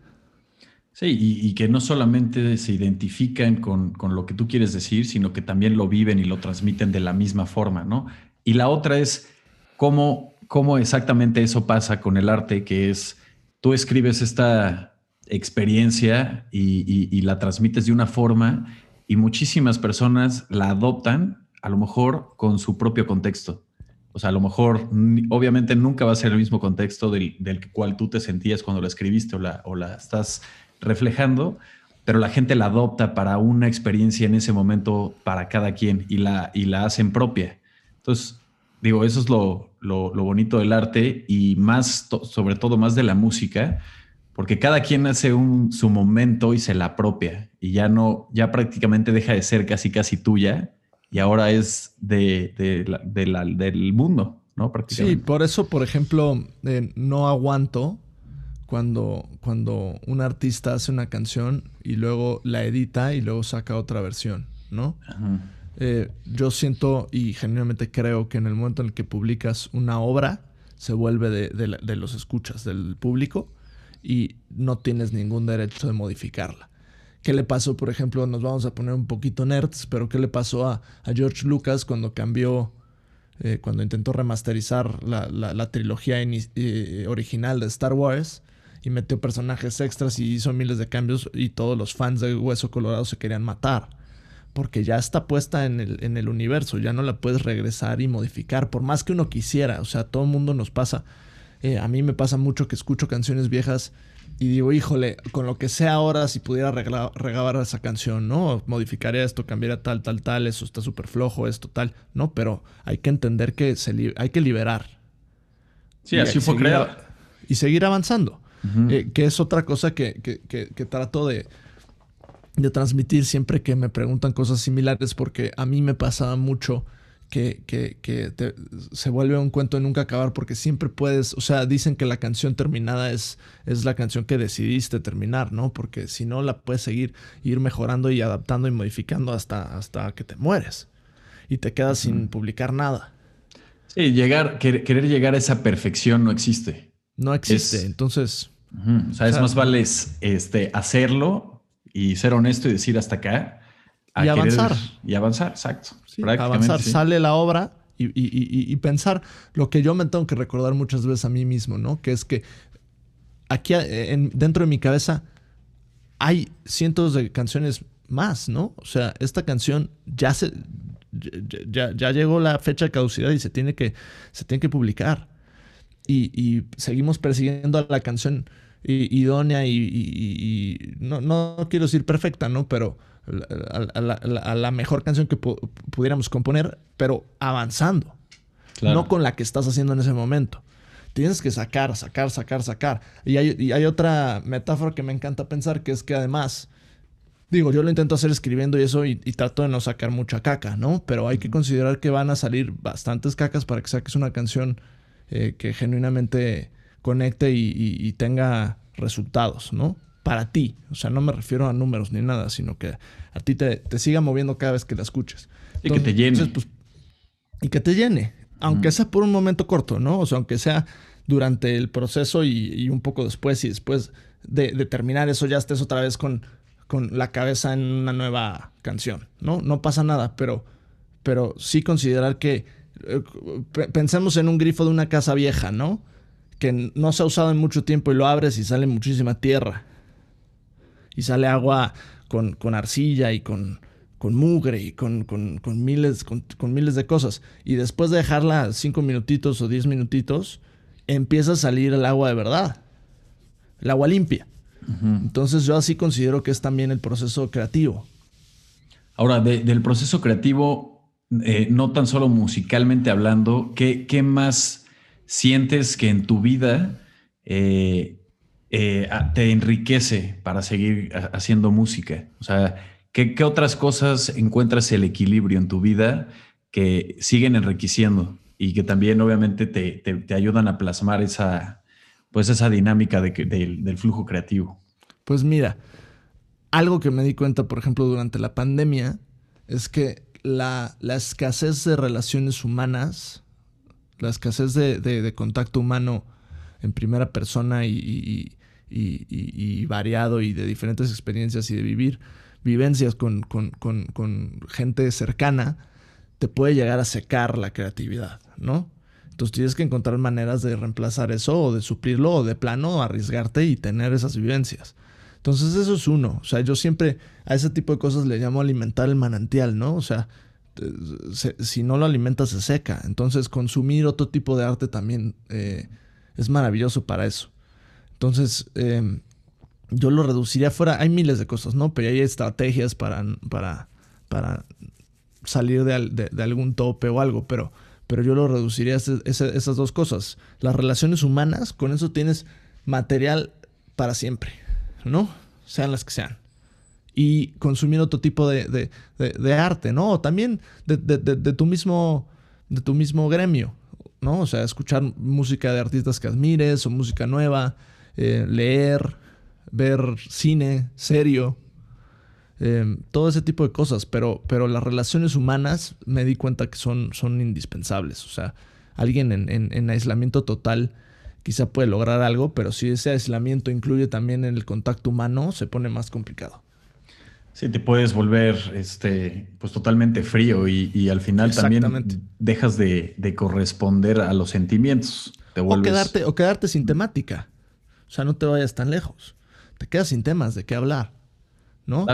Sí, y, que no solamente se identifican con, lo que tú quieres decir, sino que también lo viven y lo transmiten de la misma forma, ¿no? Y la otra es cómo, cómo exactamente eso pasa con el arte, que es tú escribes esta experiencia y, la transmites de una forma y muchísimas personas la adoptan, a lo mejor con su propio contexto. O sea, a lo mejor, obviamente nunca va a ser el mismo contexto del, del cual tú te sentías cuando la escribiste o la, o la estás reflejando, pero la gente la adopta para una experiencia en ese momento para cada quien y la, y la hacen propia. Entonces, digo, eso es lo, lo, bonito del arte y más, sobre todo más de la música, porque cada quien hace un, su momento y se la apropia y ya no, ya prácticamente deja de ser casi casi tuya y ahora es de, de, la, del mundo, ¿no? Sí, por eso, por ejemplo, eh, no aguanto cuando, cuando un artista hace una canción y luego la edita y luego saca otra versión, ¿no? Eh, yo siento y genuinamente creo que en el momento en el que publicas una obra, se vuelve de, los escuchas, del público, y no tienes ningún derecho de modificarla. ¿Qué le pasó, por ejemplo, nos vamos a poner un poquito nerds, pero qué le pasó a, George Lucas cuando cambió eh, cuando intentó remasterizar la, trilogía eh, original de Star Wars y metió personajes extras y hizo miles de cambios y todos los fans de Hueso Colorado se querían matar. Porque ya está puesta en el, en el universo, ya no la puedes regresar y modificar, por más que uno quisiera. O sea, todo el mundo nos pasa. Eh, a mí me pasa mucho que escucho canciones viejas y digo, híjole, con lo que sea ahora, si pudiera regalar esa canción, ¿no? Modificaría esto, cambiaría tal, tal, tal, eso está súper flojo, esto, tal, ¿no? Pero hay que entender que se hay que liberar. Sí, así fue creado. Y seguir avanzando. Eh, que es otra cosa que, que, que trato de, de transmitir siempre que me preguntan cosas similares, porque a mí me pasaba mucho que, que, se vuelve un cuento de nunca acabar porque siempre puedes, o sea, dicen que la canción terminada es, es la canción que decidiste terminar, ¿no? Porque si no la puedes seguir, ir mejorando y adaptando y modificando hasta, hasta que te mueres y te quedas sin publicar nada. Sí, llegar, querer, llegar a esa perfección no existe. No existe, entonces... o, sea, es más vale este, hacerlo y ser honesto y decir hasta acá y avanzar. Y avanzar, exacto. Avanzar, sale la obra y, pensar lo que yo me tengo que recordar muchas veces a mí mismo, ¿no? Que es que aquí dentro de mi cabeza hay cientos de canciones más, ¿no? O sea, esta canción ya se ya, ya llegó la fecha de caducidad y se tiene que, se tiene que publicar. Y, seguimos persiguiendo a la canción idónea y, no, no, quiero decir perfecta, ¿no? Pero a la, mejor canción que pudiéramos componer, pero avanzando. No con la que estás haciendo en ese momento. Tienes que sacar, sacar, sacar, sacar. Y hay, otra metáfora que me encanta pensar, que es que además, digo, yo lo intento hacer escribiendo y eso, y, trato de no sacar mucha caca, ¿no? Pero hay que considerar que van a salir bastantes cacas para que saques una canción eh, que genuinamente conecte y tenga resultados, ¿no? Para ti. O sea, no me refiero a números ni nada, sino que a ti te, siga moviendo cada vez que la escuches. y que te llene. Pues, y que te llene. Aunque sea por un momento corto, ¿no? O sea, aunque sea durante el proceso y, un poco después y después de, terminar eso ya estés otra vez con, con la cabeza en una nueva canción, ¿no? No pasa nada, pero, pero sí considerar que eh, pensemos en un grifo de una casa vieja, ¿no? Que no se ha usado en mucho tiempo y lo abres y sale muchísima tierra y sale agua con, arcilla y con, con mugre y con, miles, con, miles de cosas. Y después de dejarla cinco minutitos o diez minutitos, empieza a salir el agua de verdad. El agua limpia. Entonces yo así considero que es también el proceso creativo. Ahora, del proceso creativo, eh, no tan solo musicalmente hablando, ¿qué, ¿qué, más sientes que en tu vida eh, eh, te enriquece para seguir haciendo música? O sea, ¿qué, otras cosas encuentras el equilibrio en tu vida que siguen enriqueciendo y que también obviamente te, ayudan a plasmar esa, pues esa dinámica del flujo creativo? Pues mira, algo que me di cuenta, por ejemplo, durante la pandemia, es que la, escasez de relaciones humanas, la escasez de, contacto humano en primera persona y, variado y de diferentes experiencias y de vivir vivencias con, gente cercana, te puede llegar a secar la creatividad, ¿no? Entonces tienes que encontrar maneras de reemplazar eso o de suplirlo o de plano arriesgarte y tener esas vivencias. Entonces eso es uno. O sea, yo siempre a ese tipo de cosas le llamo alimentar el manantial, ¿no? O sea, si no lo alimentas se seca. Entonces consumir otro tipo de arte también eh, es maravilloso para eso. Entonces, em, yo lo reduciría fuera. Hay miles de cosas, ¿no? Pero hay estrategias para, para, para salir de, algún tope o algo, pero, pero yo lo reduciría a esas dos cosas. Las relaciones humanas, con eso tienes material para siempre, ¿no? Sean las que sean. Y consumir otro tipo de, arte, ¿no? O también de, tu mismo, de tu mismo gremio, ¿no? O sea, escuchar música de artistas que admires o música nueva. Eh, leer, ver cine serio, eh, todo ese tipo de cosas, pero, pero las relaciones humanas me di cuenta que son, son indispensables. O sea, alguien en, aislamiento total quizá puede lograr algo, pero si ese aislamiento incluye también el contacto humano, se pone más complicado. Sí, te puedes volver este, pues totalmente frío y, al final también dejas de, corresponder a los sentimientos. o, quedarte, o quedarte sin temática. O sea, no te vayas tan lejos. Te quedas sin temas de qué hablar. ¿No?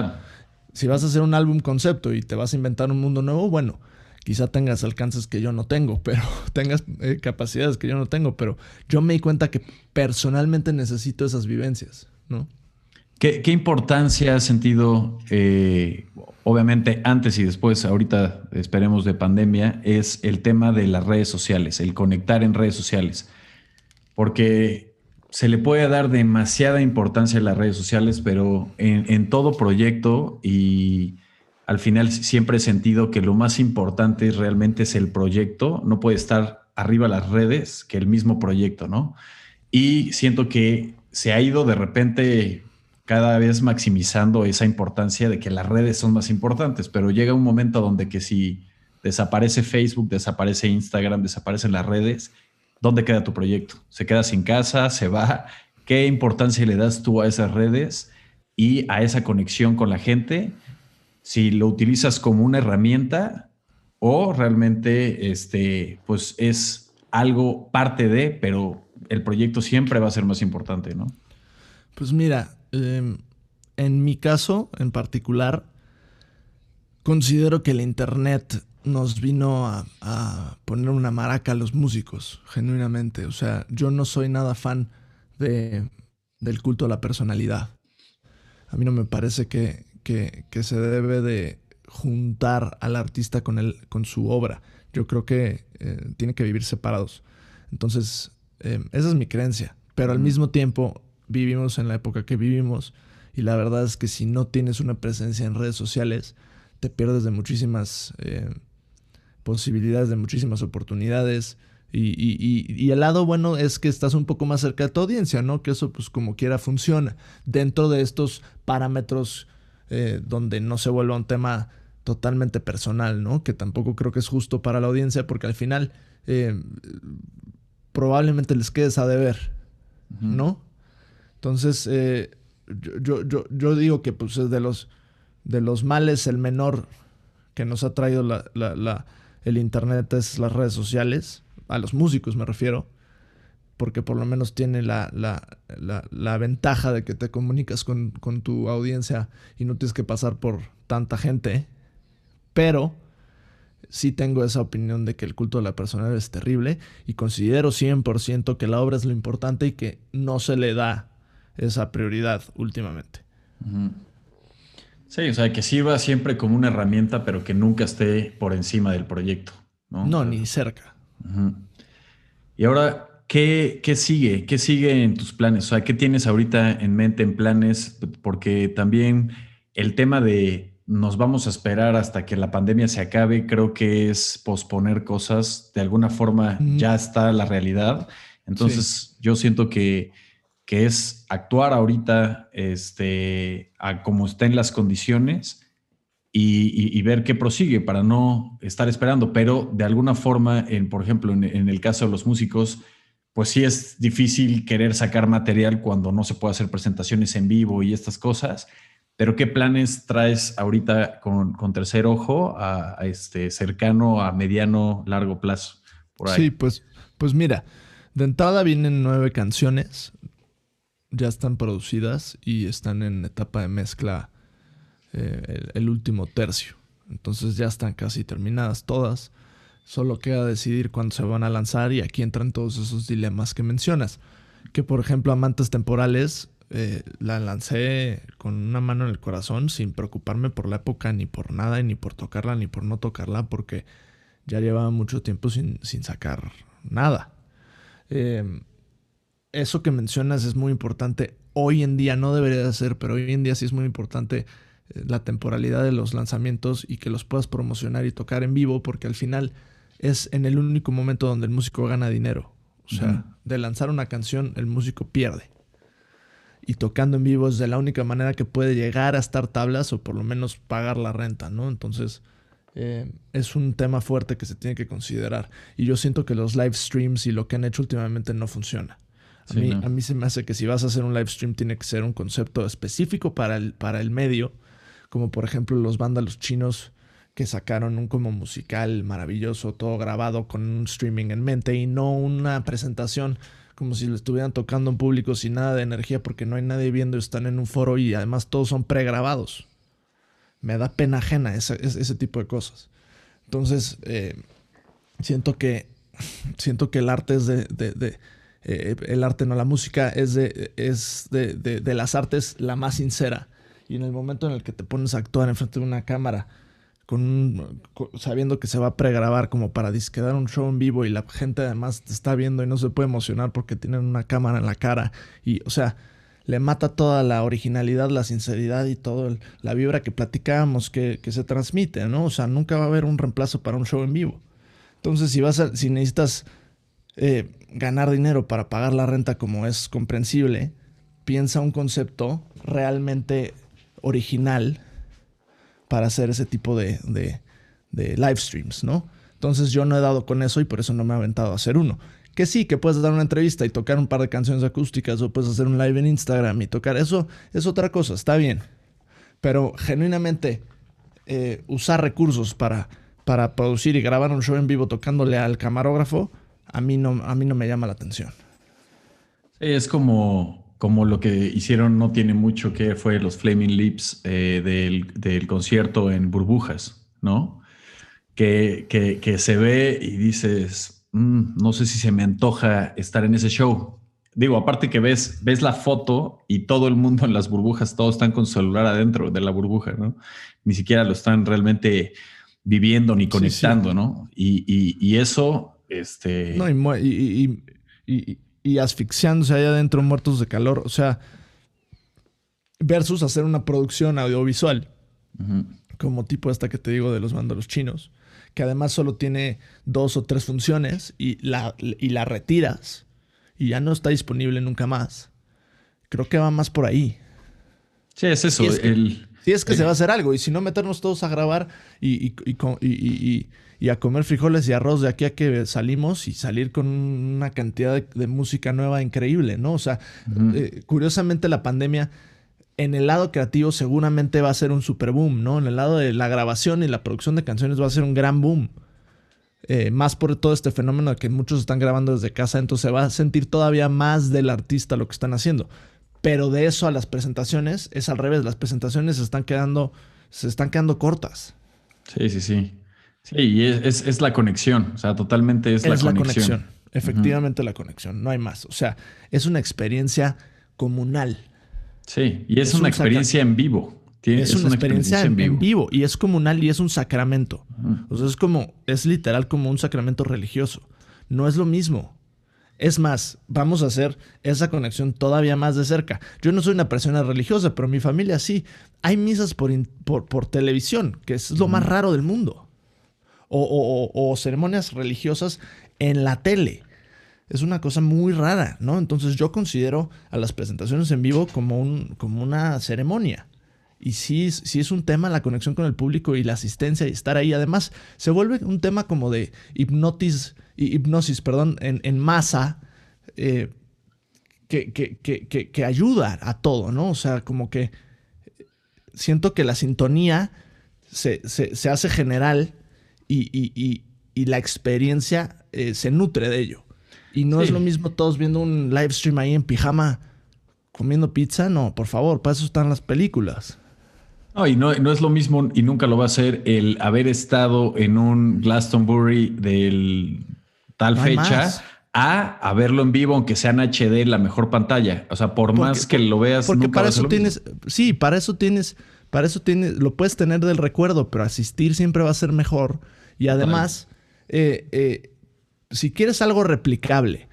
Si vas a hacer un álbum concepto y te vas a inventar un mundo nuevo, bueno, quizá tengas alcances que yo no tengo, pero tengas eh, capacidades que yo no tengo, pero yo me di cuenta que personalmente necesito esas vivencias, ¿no? ¿Qué, importancia has sentido, eh, obviamente antes y después, ahorita esperemos de pandemia, es el tema de las redes sociales, el conectar en redes sociales? Porque se le puede dar demasiada importancia a las redes sociales, pero en, todo proyecto y al final siempre he sentido que lo más importante realmente es el proyecto, no puede estar arriba las redes que el mismo proyecto, ¿no? Y siento que se ha ido de repente cada vez maximizando esa importancia de que las redes son más importantes, pero llega un momento donde que si desaparece Facebook, desaparece Instagram, desaparecen las redes, ¿dónde queda tu proyecto? ¿Se queda sin casa? ¿Se va? ¿Qué importancia le das tú a esas redes y a esa conexión con la gente? Si lo utilizas como una herramienta o realmente este, pues es algo parte de, pero el proyecto siempre va a ser más importante, ¿no? Pues mira, Em, en mi caso en particular, considero que el Internet nos vino a, poner una maraca a los músicos, genuinamente. O sea, yo no soy nada fan de, del culto a la personalidad. A mí no me parece que, se debe de juntar al artista con, el, con su obra. Yo creo que eh, tiene que vivir separados. Entonces, em, esa es mi creencia. Pero al mismo tiempo, vivimos en la época que vivimos y la verdad es que si no tienes una presencia en redes sociales, te pierdes de muchísimas eh, posibilidades, de muchísimas oportunidades. Y, el lado bueno es que estás un poco más cerca de tu audiencia, ¿no? Que eso pues como quiera funciona dentro de estos parámetros eh, donde no se vuelva un tema totalmente personal, ¿no? Que tampoco creo que es justo para la audiencia porque al final eh, probablemente les quedes a deber, ¿no? Entonces, eh, yo, yo, yo, digo que pues es de los, de los males el menor que nos ha traído la, el Internet es las redes sociales, a los músicos me refiero, porque por lo menos tiene la, la ventaja de que te comunicas con, con, tu audiencia y no tienes que pasar por tanta gente, pero sí tengo esa opinión de que el culto de la personalidad es terrible y considero 100% que la obra es lo importante y que no se le da esa prioridad últimamente. Sí, o sea, que sirva siempre como una herramienta, pero que nunca esté por encima del proyecto. No, no ni cerca. Y ahora, ¿qué, ¿qué, sigue? ¿Qué sigue en tus planes? O sea, ¿qué tienes ahorita en mente, en planes? Porque también el tema de nos vamos a esperar hasta que la pandemia se acabe, creo que es posponer cosas. De alguna forma ya está la realidad. Entonces, yo siento que que es actuar ahorita este, a como estén las condiciones y, ver qué prosigue para no estar esperando. Pero de alguna forma, en, por ejemplo, en, el caso de los músicos, pues sí es difícil querer sacar material cuando no se puede hacer presentaciones en vivo y estas cosas. Pero ¿qué planes traes ahorita con, tercer ojo este cercano, a mediano, largo plazo? Sí, pues, pues mira, de entrada vienen nueve canciones ya están producidas y están en etapa de mezcla eh, el, último tercio. Entonces ya están casi terminadas todas. Solo queda decidir cuándo se van a lanzar y aquí entran todos esos dilemas que mencionas. Que por ejemplo Amantes Temporales eh, la lancé con una mano en el corazón sin preocuparme por la época ni por nada, ni por tocarla, ni por no tocarla, porque ya llevaba mucho tiempo sin, sin sacar nada. Eh, eso que mencionas es muy importante. Hoy en día no debería de ser, pero hoy en día sí es muy importante eh, la temporalidad de los lanzamientos y que los puedas promocionar y tocar en vivo, porque al final es en el único momento donde el músico gana dinero. O sea, de lanzar una canción, el músico pierde. Y tocando en vivo es de la única manera que puede llegar a estar tablas o por lo menos pagar la renta, ¿no? Entonces, eh, es un tema fuerte que se tiene que considerar. Y yo siento que los live streams y lo que han hecho últimamente no funciona. A, mí, a mí se me hace que si vas a hacer un live stream tiene que ser un concepto específico para el, para el medio, como por ejemplo los vándalos chinos que sacaron un como musical maravilloso, todo grabado con un streaming en mente y no una presentación como si le estuvieran tocando en público sin nada de energía porque no hay nadie viendo, están en un foro y además todos son pregrabados. Me da pena ajena ese, ese tipo de cosas. Entonces, eh, siento que siento que el arte es de, eh, el arte no la música es de es de, de, las artes la más sincera y en el momento en el que te pones a actuar enfrente de una cámara con, sabiendo que se va a pregrabar como para disquedar un show en vivo y la gente además te está viendo y no se puede emocionar porque tienen una cámara en la cara y o sea le mata toda la originalidad, la sinceridad y toda la vibra que platicábamos que, que, se transmite, ¿no? O sea, nunca va a haber un reemplazo para un show en vivo. Entonces, si vas a, si necesitas eh, ganar dinero para pagar la renta como es comprensible, piensa un concepto realmente original para hacer ese tipo de, de, live streams, ¿no? Entonces yo no he dado con eso y por eso no me he aventado a hacer uno. Que sí, que puedes dar una entrevista y tocar un par de canciones acústicas o puedes hacer un live en Instagram y tocar eso, es otra cosa, está bien. Pero genuinamente eh, usar recursos para para producir y grabar un show en vivo tocándole al camarógrafo, a mí no, a mí no me llama la atención. Es como, como lo que hicieron no tiene mucho que fue los Flaming Lips eh, del, concierto en Burbujas, ¿no? Que, que, se ve y dices, mm, no sé si se me antoja estar en ese show. Digo, aparte que ves, ves la foto y todo el mundo en las burbujas, todos están con celular adentro de la burbuja, ¿no? Ni siquiera lo están realmente viviendo ni conectando, ¿no? Y, eso, este... No, y, asfixiándose ahí adentro, muertos de calor, o sea, versus hacer una producción audiovisual, como tipo esta que te digo de los mandalos chinos, que además solo tiene dos o tres funciones y la, y la retiras y ya no está disponible nunca más. Creo que va más por ahí. Sí, es eso. el, si es que se va a hacer algo. Y si no, meternos todos a grabar y, y, a comer frijoles y arroz de aquí a que salimos y salir con una cantidad de, música nueva increíble, ¿no? O sea, eh, curiosamente la pandemia en el lado creativo seguramente va a ser un super boom, ¿no? En el lado de la grabación y la producción de canciones va a ser un gran boom. Eh, más por todo este fenómeno de que muchos están grabando desde casa, entonces se va a sentir todavía más del artista lo que están haciendo. Pero de eso a las presentaciones es al revés. Las presentaciones se están quedando, se están quedando cortas. Sí, sí, sí. Sí, y es, la conexión. O sea, totalmente es, la, conexión. Efectivamente la conexión. No hay más. O sea, es una experiencia comunal. Sí, y es, una experiencia en vivo. es, una, experiencia, en, vivo. y es comunal y es un sacramento. O sea, es como, es literal como un sacramento religioso. No es lo mismo. Es más, vamos a hacer esa conexión todavía más de cerca. Yo no soy una persona religiosa, pero mi familia sí. Hay misas por, por, televisión, que es lo más raro del mundo. O, ceremonias religiosas en la tele. Es una cosa muy rara, ¿no? Entonces yo considero a las presentaciones en vivo como, un, como una ceremonia. Y sí, sí es un tema la conexión con el público y la asistencia y estar ahí. Además, se vuelve un tema como de hipnotis hipnosis, perdón, en, masa, eh, que, que, ayuda a todo, ¿no? O sea, como que siento que la sintonía se, hace general y, la experiencia eh, se nutre de ello. Y no es lo mismo todos viendo un live stream ahí en pijama comiendo pizza, no, por favor, para eso están las películas. No, y no, no, es lo mismo y nunca lo va a ser el haber estado en un Glastonbury del tal fecha a, verlo en vivo, aunque sea en HD, la mejor pantalla. O sea, por más que lo veas. Porque para eso tienes, sí, para eso tienes, para eso tienes, lo puedes tener del recuerdo, pero asistir siempre va a ser mejor. Y además, eh, eh, si quieres algo replicable,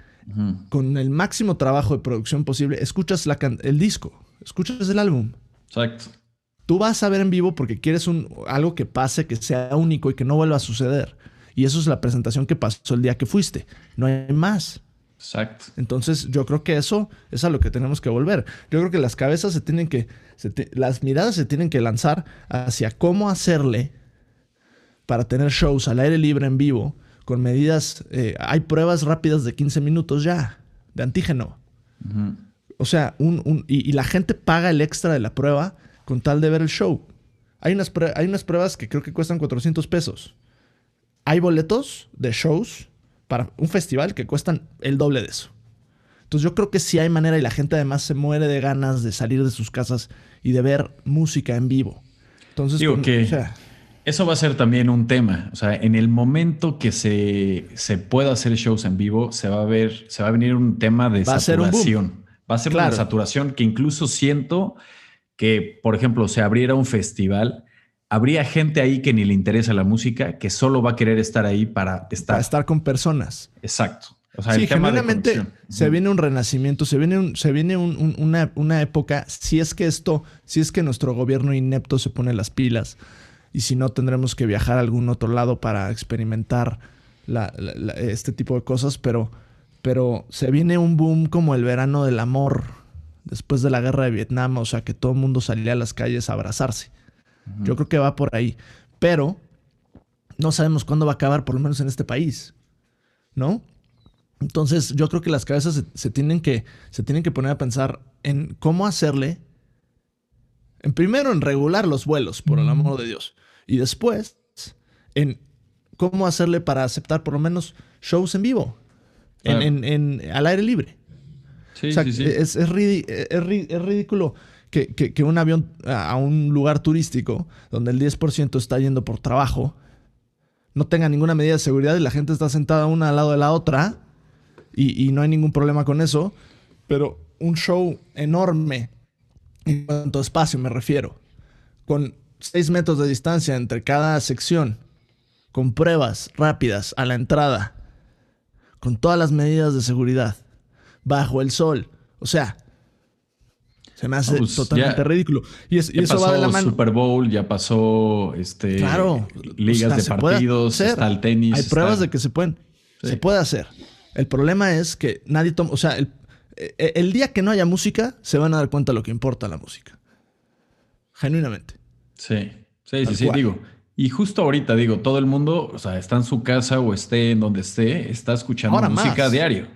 con el máximo trabajo de producción posible, escuchas la el disco, escuchas el álbum. Exacto. Tú vas a ver en vivo porque quieres un, algo que pase, que sea único y que no vuelva a suceder. Y eso es la presentación que pasó el día que fuiste. No hay más. Exacto. Entonces, yo creo que eso es a lo que tenemos que volver. Yo creo que las cabezas se tienen que, las miradas se tienen que lanzar hacia cómo hacerle para tener shows al aire libre en vivo con medidas. Eh, hay pruebas rápidas de 15 minutos ya, de antígeno. O sea, un, y, y, la gente paga el extra de la prueba con tal de ver el show. Hay unas, hay unas pruebas que creo que cuestan 400 pesos. Hay boletos de shows para un festival que cuestan el doble de eso. Entonces yo creo que sí hay manera y la gente además se muere de ganas de salir de sus casas y de ver música en vivo. Entonces, Digo que eso va a ser también un tema. O sea, en el momento que se, se pueda hacer shows en vivo, se va a ver, se va a venir un tema de saturación. va a ser una saturación que incluso siento que, por ejemplo, se abriera un festival, habría gente ahí que ni le interesa la música, que solo va a querer estar ahí para estar. Para estar con personas. Exacto. O sea, sí, genuinamente se viene un renacimiento, se viene, se viene una, una, época, si es que esto, si es que nuestro gobierno inepto se pone las pilas, y si no tendremos que viajar a algún otro lado para experimentar este tipo de cosas, pero, pero se viene un boom como el verano del amor después de la guerra de Vietnam, o sea que todo el mundo salía a las calles a abrazarse. Yo creo que va por ahí, pero no sabemos cuándo va a acabar, por lo menos en este país, ¿no? Entonces, yo creo que las cabezas se, tienen, que, se tienen que poner a pensar en cómo hacerle. En primero, en regular los vuelos, por el amor de Dios. Y después, en cómo hacerle para aceptar por lo menos shows en vivo, en, al aire libre. Sí, sí, sí. Es, es, ridículo que, que, un avión a un lugar turístico donde el 10% está yendo por trabajo no tenga ninguna medida de seguridad y la gente está sentada una al lado de la otra y, no hay ningún problema con eso, pero un show enorme en cuanto a espacio me refiero, con seis metros de distancia entre cada sección, con pruebas rápidas a la entrada, con todas las medidas de seguridad, bajo el sol, o sea, se me hace pues totalmente ridículo. Y, eso va de la mano. Super Bowl, ya pasó este, claro, ligas de partidos, está el tenis. Hay pruebas de que se pueden. Se puede hacer. El problema es que nadie toma, o sea, el, e, el, día que no haya música, se van a dar cuenta de lo que importa la música. Genuinamente. Sí, sí, sí, sí, digo. Y justo ahorita digo, todo el mundo, o sea, está en su casa o esté en donde esté, está escuchando música a diario.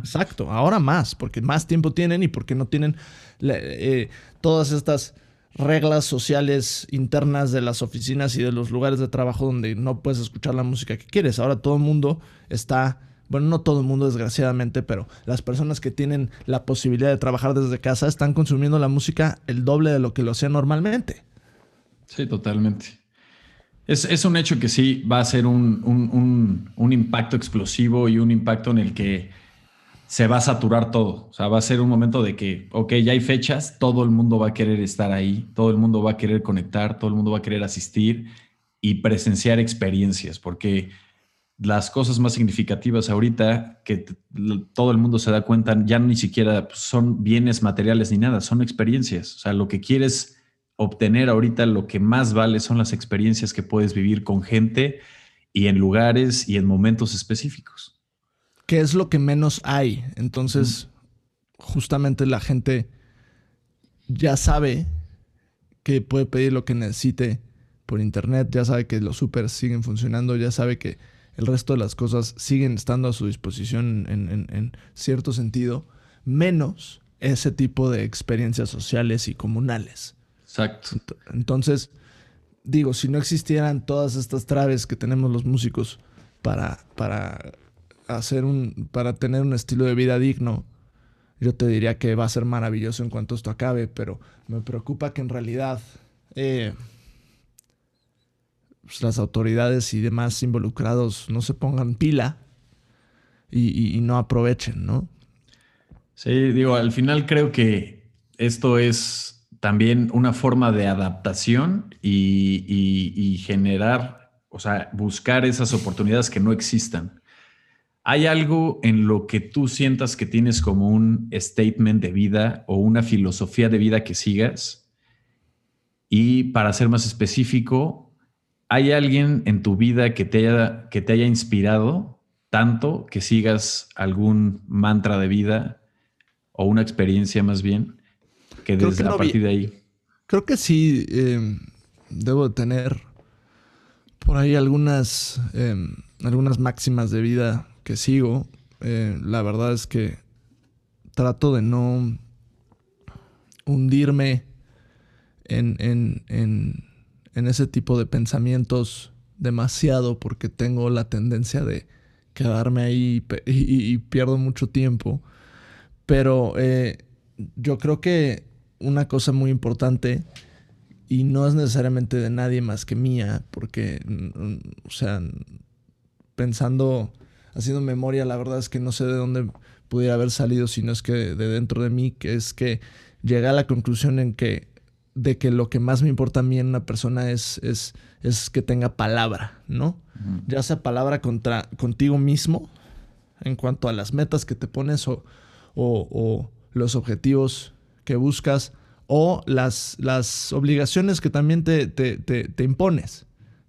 Exacto, ahora más, porque más tiempo tienen y porque no tienen eh, todas estas reglas sociales internas de las oficinas y de los lugares de trabajo donde no puedes escuchar la música que quieres. Ahora todo el mundo está bueno, no todo el mundo desgraciadamente, pero las personas que tienen la posibilidad de trabajar desde casa están consumiendo la música el doble de lo que lo hacían normalmente. Sí, totalmente. Es, un hecho que sí va a ser un, impacto explosivo y un impacto en el que se va a saturar todo. O sea, va a ser un momento de que, ok, ya hay fechas, todo el mundo va a querer estar ahí, todo el mundo va a querer conectar, todo el mundo va a querer asistir y presenciar experiencias, porque las cosas más significativas ahorita que todo el mundo se da cuenta ya ni siquiera son bienes materiales ni nada, son experiencias. O sea, lo que quieres obtener ahorita, lo que más vale son las experiencias que puedes vivir con gente y en lugares y en momentos específicos. ¿Qué es lo que menos hay? Entonces, justamente la gente ya sabe que puede pedir lo que necesite por internet, ya sabe que los super siguen funcionando, ya sabe que el resto de las cosas siguen estando a su disposición en, cierto sentido, menos ese tipo de experiencias sociales y comunales. Exacto. Entonces, digo, si no existieran todas estas traves que tenemos los músicos para, para hacer un, para tener un estilo de vida digno, yo te diría que va a ser maravilloso en cuanto esto acabe, pero me preocupa que en realidad eh, pues, las autoridades y demás involucrados no se pongan pila y, no aprovechen, ¿no? Sí, digo, al final creo que esto es también una forma de adaptación y, generar, o sea, buscar esas oportunidades que no existan. ¿Hay algo en lo que tú sientas que tienes como un statement de vida o una filosofía de vida que sigas? Y para ser más específico, ¿Hay alguien en tu vida que te haya, que te haya inspirado tanto que sigas algún mantra de vida o una experiencia más bien que desde a partir de ahí? Creo que sí em, debo tener por ahí algunas, em, algunas máximas de vida que sigo. Eh, la verdad es que trato de no hundirme en, en en ese tipo de pensamientos demasiado porque tengo la tendencia de quedarme ahí y, pierdo mucho tiempo. Pero eh, yo creo que una cosa muy importante, y no es necesariamente de nadie más que mía, porque, mm, o sea, pensando, haciendo memoria, la verdad es que no sé de dónde pudiera haber salido, sino es que de dentro de mí, que es que llegué a la conclusión en que de que lo que más me importa a mí en una persona es, es, es que tenga palabra, ¿no? Ya sea palabra contra, contigo mismo, en cuanto a las metas que te pones o, o, los objetivos que buscas, o las, las obligaciones que también te, te, te, impones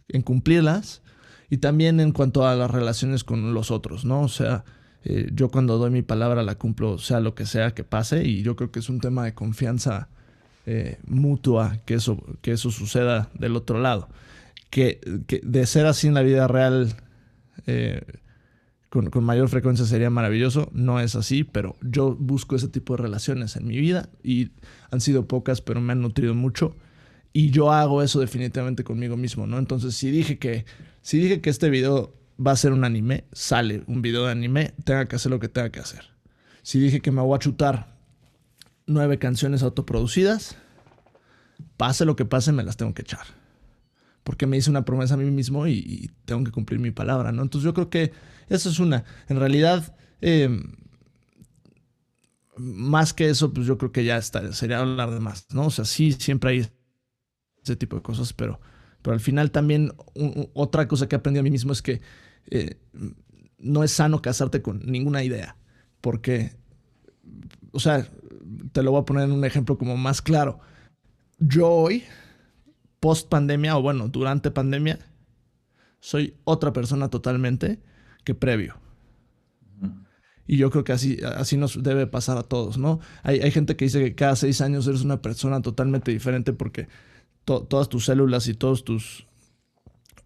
en cumplirlas, y también en cuanto a las relaciones con los otros, ¿no? O sea, eh, yo cuando doy mi palabra la cumplo, sea lo que sea que pase, y yo creo que es un tema de confianza eh, mutua que eso, que eso suceda del otro lado. Que, de ser así en la vida real eh, con, mayor frecuencia sería maravilloso. No es así, pero yo busco ese tipo de relaciones en mi vida y han sido pocas, pero me han nutrido mucho. Y yo hago eso definitivamente conmigo mismo, ¿no? Entonces, si dije que, si dije que este video va a ser un anime, sale un video de anime, tenga que hacer lo que tenga que hacer. Si dije que me voy a chutar nueve canciones autoproducidas, pase lo que pase, me las tengo que echar. Porque me hice una promesa a mí mismo y, tengo que cumplir mi palabra, ¿no? Entonces yo creo que eso es una. En realidad, em, más que eso, pues yo creo que ya está, sería hablar de más, ¿no? O sea, sí, siempre hay ese tipo de cosas, pero, pero al final también otra cosa que aprendí a mí mismo es que eh, no es sano casarte con ninguna idea, porque, o sea, te lo voy a poner en un ejemplo como más claro. Yo hoy, post pandemia, o bueno, durante pandemia, soy otra persona totalmente que previo. Y yo creo que así, así nos debe pasar a todos, ¿no? Hay, hay gente que dice que cada seis años eres una persona totalmente diferente porque todas tus células y todos tus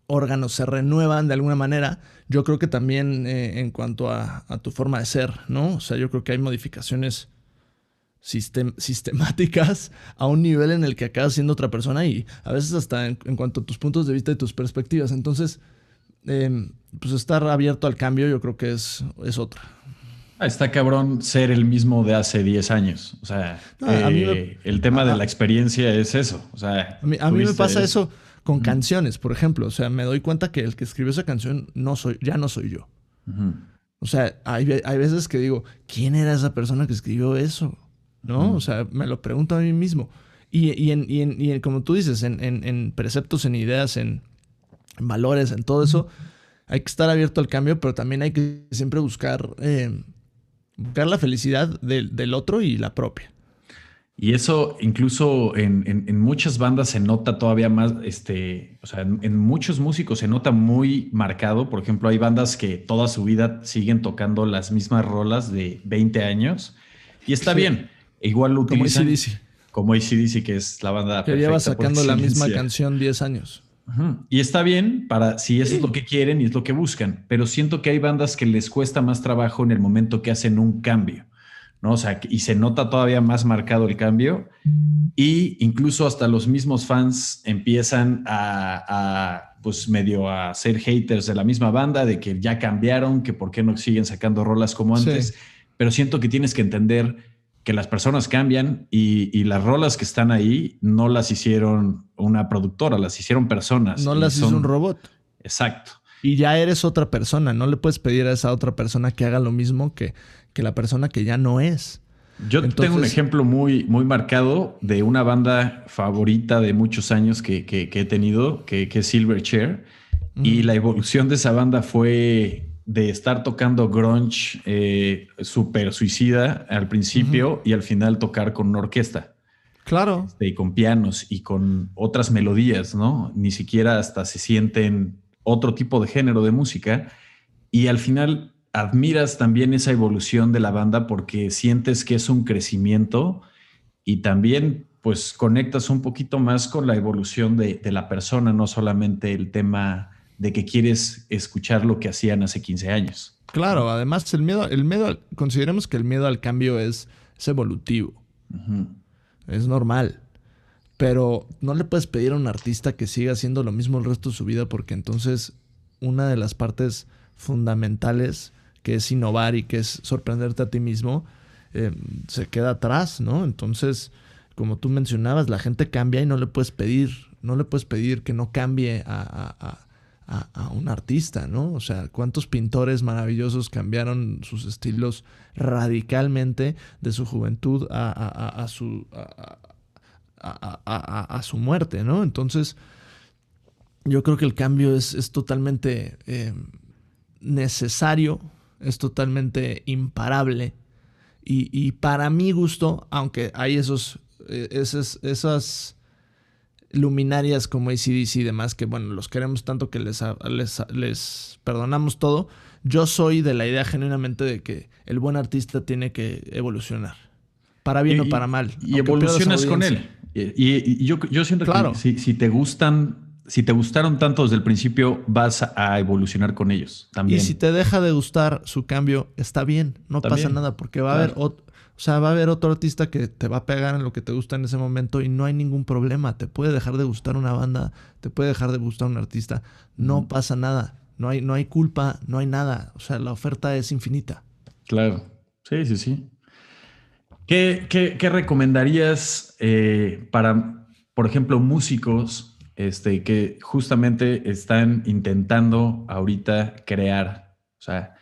órganos se renuevan de alguna manera. Yo creo que también eh, en cuanto a, a, tu forma de ser, ¿no? O sea, yo creo que hay modificaciones sistemáticas a un nivel en el que acabas siendo otra persona y a veces hasta en, cuanto a tus puntos de vista y tus perspectivas. Entonces, em, pues estar abierto al cambio yo creo que es, es otra. Ah, está cabrón ser el mismo de hace 10 años. O sea, eh, el tema de la experiencia es eso. O sea, a mí, me pasa eso con canciones, por ejemplo. O sea, me doy cuenta que el que escribió esa canción no soy, ya no soy yo. O sea, hay, hay veces que digo, ¿quién era esa persona que escribió eso? ¿No? O sea, me lo pregunto a mí mismo. Y, y, en, y, en, y como tú dices, en, en, preceptos, en ideas, en, valores, en todo eso, hay que estar abierto al cambio, pero también hay que siempre buscar, eh, buscar la felicidad del, del, otro y la propia. Y eso incluso en, en, muchas bandas se nota todavía más, este, o sea, en, muchos músicos se nota muy marcado. Por ejemplo, hay bandas que toda su vida siguen tocando las mismas rolas de 20 años y está bien. Igual lo utilizan. Como ACDC. Como ACDC, que es la banda. Que lleva sacando la misma canción 10 años. Y está bien para si eso es lo que quieren y es lo que buscan, pero siento que hay bandas que les cuesta más trabajo en el momento que hacen un cambio, ¿no? O sea, y se nota todavía más marcado el cambio y incluso hasta los mismos fans empiezan a, pues medio a ser haters de la misma banda, de que ya cambiaron, que por qué no siguen sacando rolas como antes, pero siento que tienes que entender que las personas cambian y, las rolas que están ahí no las hicieron una productora, las hicieron personas. No las hizo un robot. Exacto. Y ya eres otra persona, no le puedes pedir a esa otra persona que haga lo mismo que, que la persona que ya no es. Yo tengo un ejemplo muy, muy marcado de una banda favorita de muchos años que, he tenido, que, es Silverchair. Y la evolución de esa banda fue de estar tocando grunge eh, super suicida al principio y al final tocar con una orquesta. Claro. Este, y con pianos y con otras melodías, ¿no? Ni siquiera hasta se sienten otro tipo de género de música. Y al final admiras también esa evolución de la banda porque sientes que es un crecimiento y también pues conectas un poquito más con la evolución de, de la persona, no solamente el tema de que quieres escuchar lo que hacían hace 15 años. Claro, además el miedo, el miedo, consideremos que el miedo al cambio es, evolutivo. Es normal. Pero no le puedes pedir a un artista que siga haciendo lo mismo el resto de su vida porque entonces una de las partes fundamentales que es innovar y que es sorprenderte a ti mismo, eh, se queda atrás, ¿no? Entonces, como tú mencionabas, la gente cambia y no le puedes pedir, no le puedes pedir que no cambie a, un artista, ¿no? O sea, cuántos pintores maravillosos cambiaron sus estilos radicalmente de su juventud a, su, a, su muerte, ¿no? Entonces, yo creo que el cambio es, totalmente eh, necesario, es totalmente imparable. Y, para mi gusto, aunque hay esos, eh, esas luminarias como ACDC y demás, que bueno, los queremos tanto que les, les, perdonamos todo, yo soy de la idea genuinamente de que el buen artista tiene que evolucionar. Para bien o para mal. Y evolucionas con él. Y, yo, yo, siento que si, si, te gustan si te gustaron tanto desde el principio, vas a evolucionar con ellos también. Y si te deja de gustar su cambio, está bien, no pasa nada, porque va a haber otro, o sea, va a haber otro artista que te va a pegar en lo que te gusta en ese momento y no hay ningún problema. Te puede dejar de gustar una banda, te puede dejar de gustar un artista, no pasa nada. No hay, no hay culpa, no hay nada. O sea, la oferta es infinita. Claro. Sí, sí, sí. ¿Qué, qué, recomendarías eh, para, por ejemplo, músicos este, que justamente están intentando ahorita crear. O sea,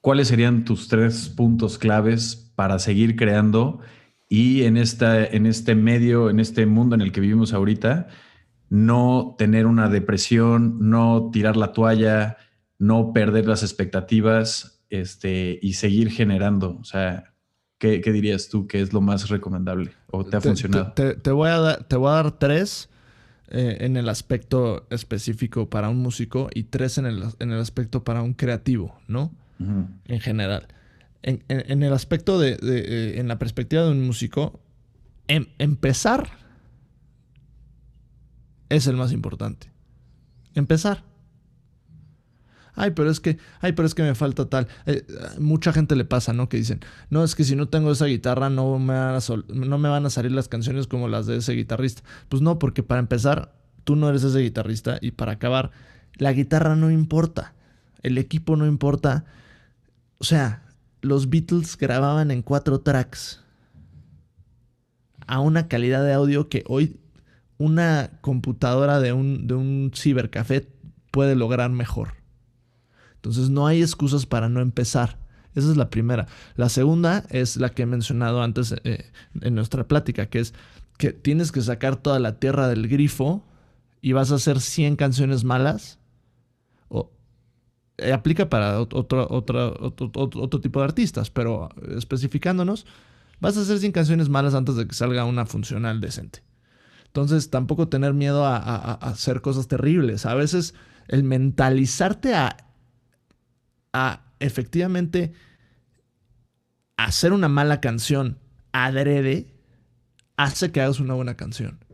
¿cuáles serían tus tres puntos claves para seguir creando y en, esta, en este medio, en este mundo en el que vivimos ahorita, no tener una depresión, no tirar la toalla, no perder las expectativas este, y seguir generando? O sea, ¿qué, dirías tú que es lo más recomendable o te ha funcionado? Te, voy a te voy a dar tres eh, en el aspecto específico para un músico y tres en el, en el aspecto para un creativo, ¿no? En general. En, el aspecto de, eh, en la perspectiva de un músico, em, empezar es el más importante. Empezar ay, pero es que, ay, pero es que me falta tal. Eh, mucha gente le pasa, ¿no? Que dicen, no, es que si no tengo esa guitarra no me, van a no me van a salir las canciones como las de ese guitarrista. Pues no, porque para empezar, tú no eres ese guitarrista y para acabar, la guitarra no importa, el equipo no importa. O sea, los Beatles grababan en cuatro tracks a una calidad de audio que hoy una computadora de un, de un cibercafé puede lograr mejor. Entonces no hay excusas para no empezar. Esa es la primera. La segunda es la que he mencionado antes eh, en nuestra plática, que es que tienes que sacar toda la tierra del grifo y vas a hacer 100 canciones malas. Eh, aplica para otro, otro, otro, tipo de artistas, pero especificándonos, vas a hacer 100 canciones malas antes de que salga una funcional decente. Entonces tampoco tener miedo a hacer cosas terribles. A veces el mentalizarte a a efectivamente hacer una mala canción adrede hace que hagas una buena canción.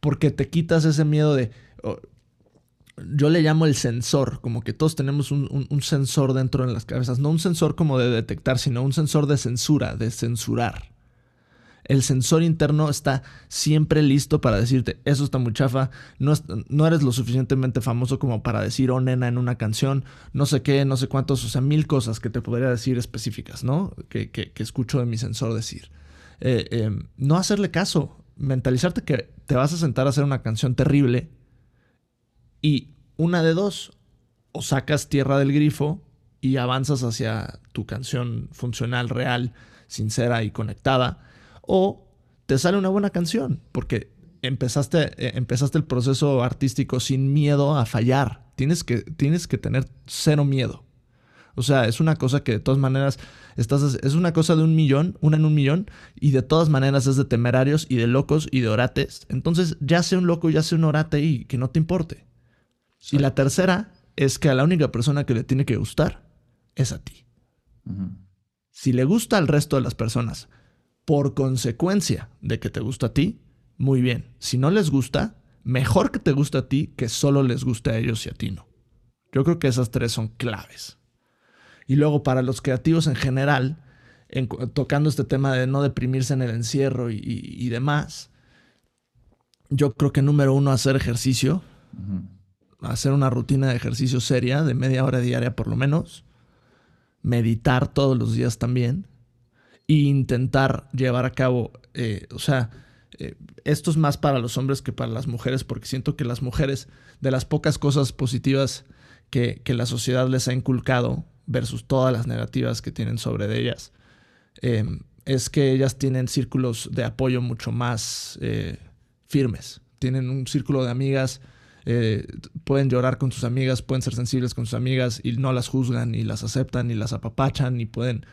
Porque te quitas ese miedo de... yo le llamo el sensor, como que todos tenemos un, un, sensor dentro de las cabezas. No un sensor como de detectar, sino un sensor de censura, de censurar el sensor interno está siempre listo para decirte, eso está muy chafa, no, no, eres lo suficientemente famoso como para decir, oh nena, en una canción, no sé qué, no sé cuántos, o sea, mil cosas que te podría decir específicas, ¿no? Que, escucho de mi sensor decir. Eh, em, no hacerle caso, mentalizarte que te vas a sentar a hacer una canción terrible y una de dos, o sacas tierra del grifo y avanzas hacia tu canción funcional, real, sincera y conectada, o te sale una buena canción, porque empezaste, eh, empezaste el proceso artístico sin miedo a fallar. Tienes que, tienes que tener cero miedo. O sea, es una cosa que de todas maneras estás, es una cosa de un millón, una en un millón, y de todas maneras es de temerarios y de locos y de orates. Entonces, ya sea un loco, ya sea un orate y que no te importe. Y la tercera es que a la única persona que le tiene que gustar es a ti. Si le gusta al resto de las personas, por consecuencia de que te gusta a ti, muy bien. Si no les gusta, mejor que te guste a ti que solo les guste a ellos y a ti no. Yo creo que esas tres son claves. Y luego para los creativos en general, tocando este tema de no deprimirse en el encierro y, demás, yo creo que número uno, hacer ejercicio. Hacer una rutina de ejercicio seria, de media hora diaria por lo menos. Meditar todos los días también. E intentar llevar a cabo, eh, o sea, eh, esto es más para los hombres que para las mujeres, porque siento que las mujeres, de las pocas cosas positivas que, la sociedad les ha inculcado, versus todas las negativas que tienen sobre ellas, eh, es que ellas tienen círculos de apoyo mucho más firmes. Tienen un círculo de amigas, eh, pueden llorar con sus amigas, pueden ser sensibles con sus amigas y no las juzgan y las aceptan y las apapachan y pueden,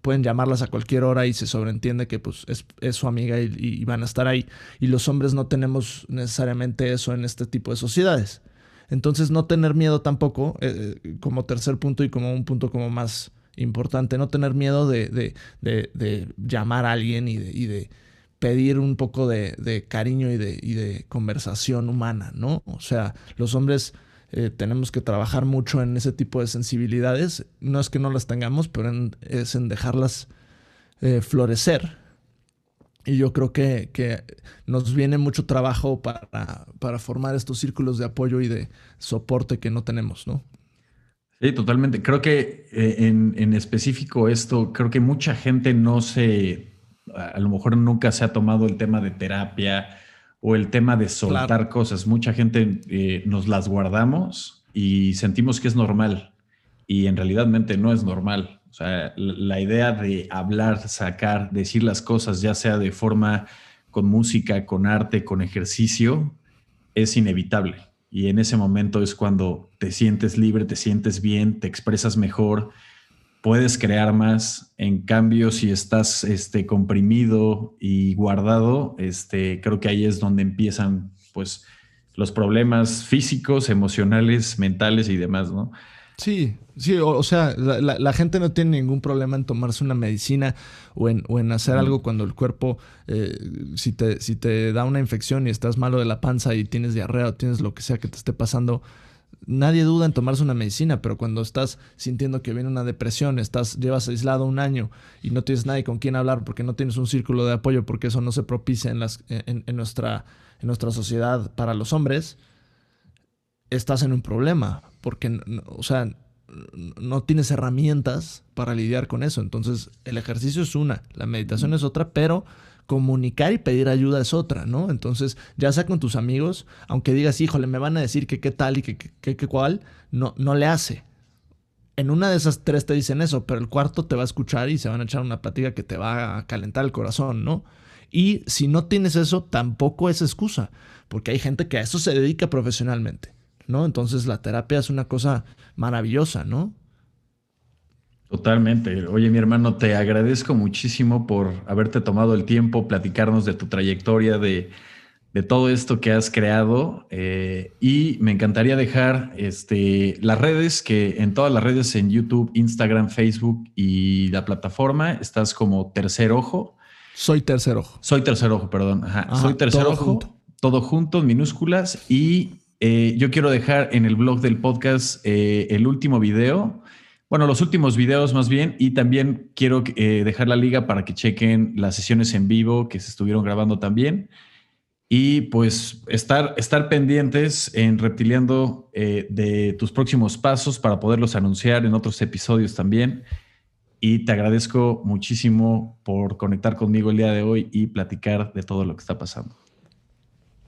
pueden llamarlas a cualquier hora y se sobreentiende que pues, es, su amiga y, van a estar ahí. Y los hombres no tenemos necesariamente eso en este tipo de sociedades. Entonces no tener miedo tampoco, eh, eh, como tercer punto y como un punto como más importante, no tener miedo de, llamar a alguien y de pedir un poco de, cariño y de, conversación humana, ¿no? O sea, los hombres eh, tenemos que trabajar mucho en ese tipo de sensibilidades. No es que no las tengamos, pero es en dejarlas eh, florecer. Y yo creo que, nos viene mucho trabajo para, para formar estos círculos de apoyo y de soporte que no tenemos, ¿no? Sí, totalmente. Creo que eh, en, en, específico esto, creo que mucha gente no se a lo mejor nunca se ha tomado el tema de terapia o el tema de soltar cosas. Mucha gente eh, nos las guardamos y sentimos que es normal y en realidad no es normal. O sea, la idea de hablar, sacar, decir las cosas, ya sea de forma con música, con arte, con ejercicio, es inevitable. Y en ese momento es cuando te sientes libre, te sientes bien, te expresas mejor puedes crear más. En cambio, si estás este, comprimido y guardado, este, creo que ahí es donde empiezan pues, los problemas físicos, emocionales, mentales y demás, ¿no? Sí, sí, o, sea, la, gente no tiene ningún problema en tomarse una medicina o en, o en hacer algo cuando el cuerpo, eh, si, te, si te da una infección y estás malo de la panza y tienes diarrea o tienes lo que sea que te esté pasando, nadie duda en tomarse una medicina, pero cuando estás sintiendo que viene una depresión, estás, llevas aislado un año y no tienes nadie con quien hablar porque no tienes un círculo de apoyo, porque eso no se propicia en, las, en, nuestra, en nuestra sociedad para los hombres, estás en un problema, porque, o sea, no tienes herramientas para lidiar con eso. Entonces, el ejercicio es una, la meditación es otra, pero comunicar y pedir ayuda es otra, ¿no? Entonces, ya sea con tus amigos, aunque digas, híjole, me van a decir que qué tal y que qué cuál, no, no le hace. En una de esas tres te dicen eso, pero el cuarto te va a escuchar y se van a echar una plática que te va a calentar el corazón, ¿no? Y si no tienes eso, tampoco es excusa, porque hay gente que a eso se dedica profesionalmente, ¿no? Entonces la terapia es una cosa maravillosa, ¿no? Totalmente. Oye, mi hermano, te agradezco muchísimo por haberte tomado el tiempo, platicarnos de tu trayectoria, de, todo esto que has creado. Eh, y me encantaría dejar este, las redes, que en todas las redes, en YouTube, Instagram, Facebook y la plataforma, estás como Tercer Ojo. Soy Tercer Ojo. Soy Tercer Ojo, perdón. Soy Tercer Ojo. Todo junto, en minúsculas. Y eh, yo quiero dejar en el blog del podcast eh, el último video bueno, los últimos videos más bien, y también quiero eh, dejar la liga para que chequen las sesiones en vivo que se estuvieron grabando también. Y pues estar, estar pendientes en Reptiliando eh, de tus próximos pasos para poderlos anunciar en otros episodios también. Y te agradezco muchísimo por conectar conmigo el día de hoy y platicar de todo lo que está pasando.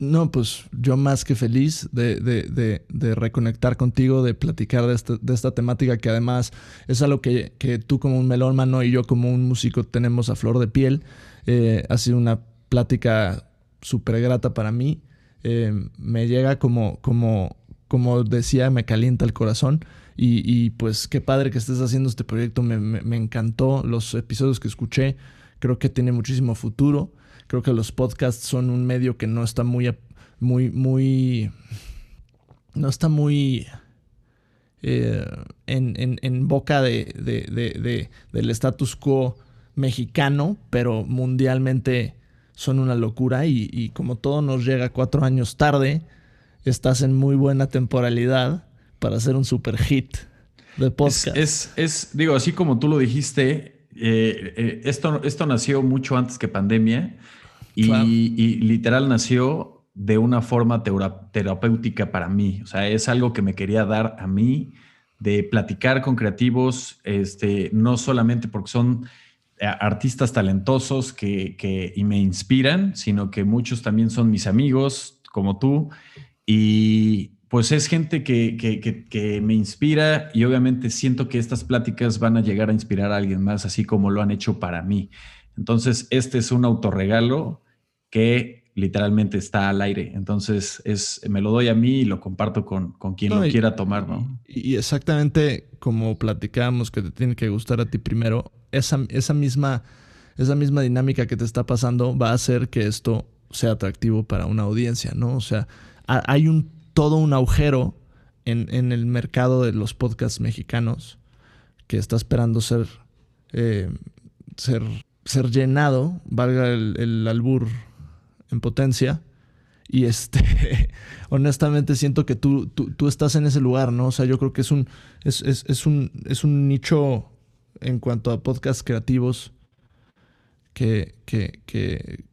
No, pues yo más que feliz de, reconectar contigo, de platicar este, de, esta temática que además es algo que, tú como un melómano y yo como un músico tenemos a flor de piel. Eh, ha sido una plática súper grata para mí. Eh, me llega como, como, como decía, me calienta el corazón. Y, pues qué padre que estés haciendo este proyecto. Me, me encantó los episodios que escuché. Creo que tiene muchísimo futuro. Creo que los podcasts son un medio que no está muy, muy, muy, no está muy eh, en, boca de, del status quo mexicano, pero mundialmente son una locura y, como todo nos llega cuatro años tarde, estás en muy buena temporalidad para hacer un super hit de podcast. Es, es, digo, así como tú lo dijiste, eh, eh, esto, esto nació mucho antes que pandemia y, literal nació de una forma terapéutica para mí. O sea, es algo que me quería dar a mí de platicar con creativos, este, no solamente porque son eh, artistas talentosos que, y me inspiran, sino que muchos también son mis amigos, como tú, y pues es gente que, que, me inspira y obviamente siento que estas pláticas van a llegar a inspirar a alguien más, así como lo han hecho para mí. Entonces, este es un autorregalo que literalmente está al aire. Entonces, es, me lo doy a mí y lo comparto con, con quien lo quiera tomar, ¿no? Y exactamente como platicamos que te tiene que gustar a ti primero, esa, esa, misma, esa misma dinámica que te está pasando va a hacer que esto sea atractivo para una audiencia, ¿no? O sea, hay un, todo un agujero en, el mercado de los podcasts mexicanos que está esperando ser, eh, ser, ser llenado, valga el, albur en potencia. Y este, honestamente siento que tú, tú, estás en ese lugar, ¿no? O sea, yo creo que es un, es, es, un, es un nicho en cuanto a podcasts creativos que, que, que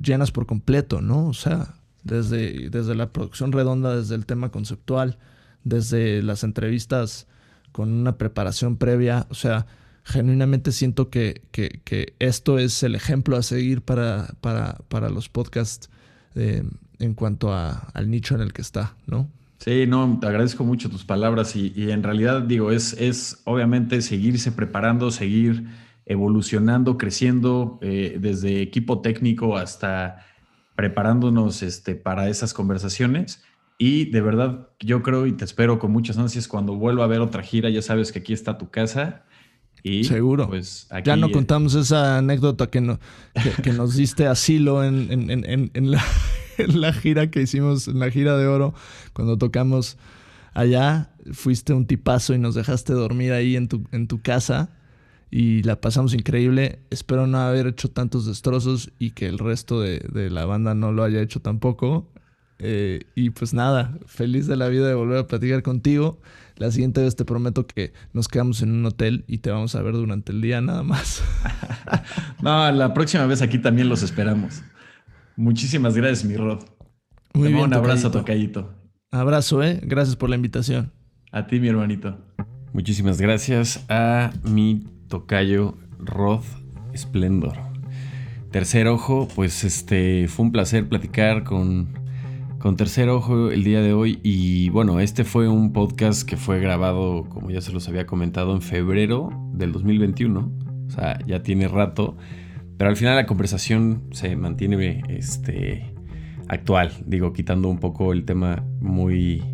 llenas por completo, ¿no? O sea, desde, desde la producción redonda, desde el tema conceptual, desde las entrevistas con una preparación previa. O sea, genuinamente siento que, esto es el ejemplo a seguir para, para, los podcasts eh, en cuanto a, al nicho en el que está, ¿no? Sí, no, te agradezco mucho tus palabras y, en realidad digo, es, es obviamente seguirse preparando, seguir evolucionando, creciendo eh, desde equipo técnico hasta preparándonos este, para esas conversaciones. Y de verdad, yo creo y te espero con muchas ansias cuando vuelva a ver otra gira. Ya sabes que aquí está tu casa. Y Seguro. Pues ya no contamos esa anécdota que, no, que, nos diste asilo en, en, la, en, la, gira que hicimos, en la gira de oro, cuando tocamos allá. Fuiste un tipazo y nos dejaste dormir ahí en tu, en tu casa y la pasamos increíble. Espero no haber hecho tantos destrozos y que el resto de, la banda no lo haya hecho tampoco. Eh, y pues nada, feliz de la vida de volver a platicar contigo. La siguiente vez te prometo que nos quedamos en un hotel y te vamos a ver durante el día nada más. no, la próxima vez aquí también los esperamos. Muchísimas gracias, mi Rod. Muy bien, un abrazo, tocayito. Abrazo, eh. Gracias por la invitación. A ti, mi hermanito. Muchísimas gracias a mi tocayo Rod Splendor. Tercer Ojo, pues este fue un placer platicar con, con Tercer Ojo el día de hoy. Y bueno, este fue un podcast que fue grabado, como ya se los había comentado, en febrero del 2021. O sea, ya tiene rato. Pero al final la conversación se mantiene este, actual. Digo, quitando un poco el tema muy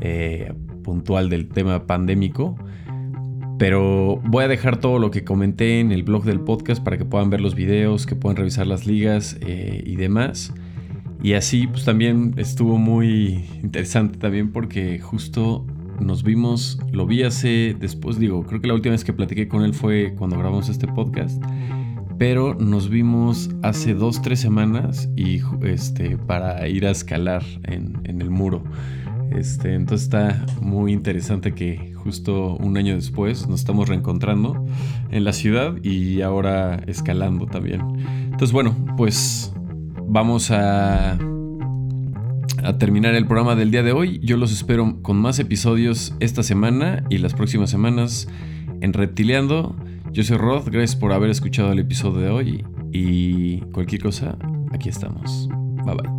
eh, puntual del tema pandémico. Pero voy a dejar todo lo que comenté en el blog del podcast para que puedan ver los videos, que puedan revisar las ligas eh, y demás. Y así pues también estuvo muy interesante también porque justo nos vimos, lo vi hace después, digo, creo que la última vez que platiqué con él fue cuando grabamos este podcast. Pero nos vimos hace dos, tres semanas y este, para ir a escalar en, en el muro. Este, entonces está muy interesante que justo un año después nos estamos reencontrando en la ciudad y ahora escalando también. Entonces bueno, pues vamos a, terminar el programa del día de hoy. Yo los espero con más episodios esta semana y las próximas semanas en Reptileando. Yo soy Rod, gracias por haber escuchado el episodio de hoy y cualquier cosa, aquí estamos. Bye bye.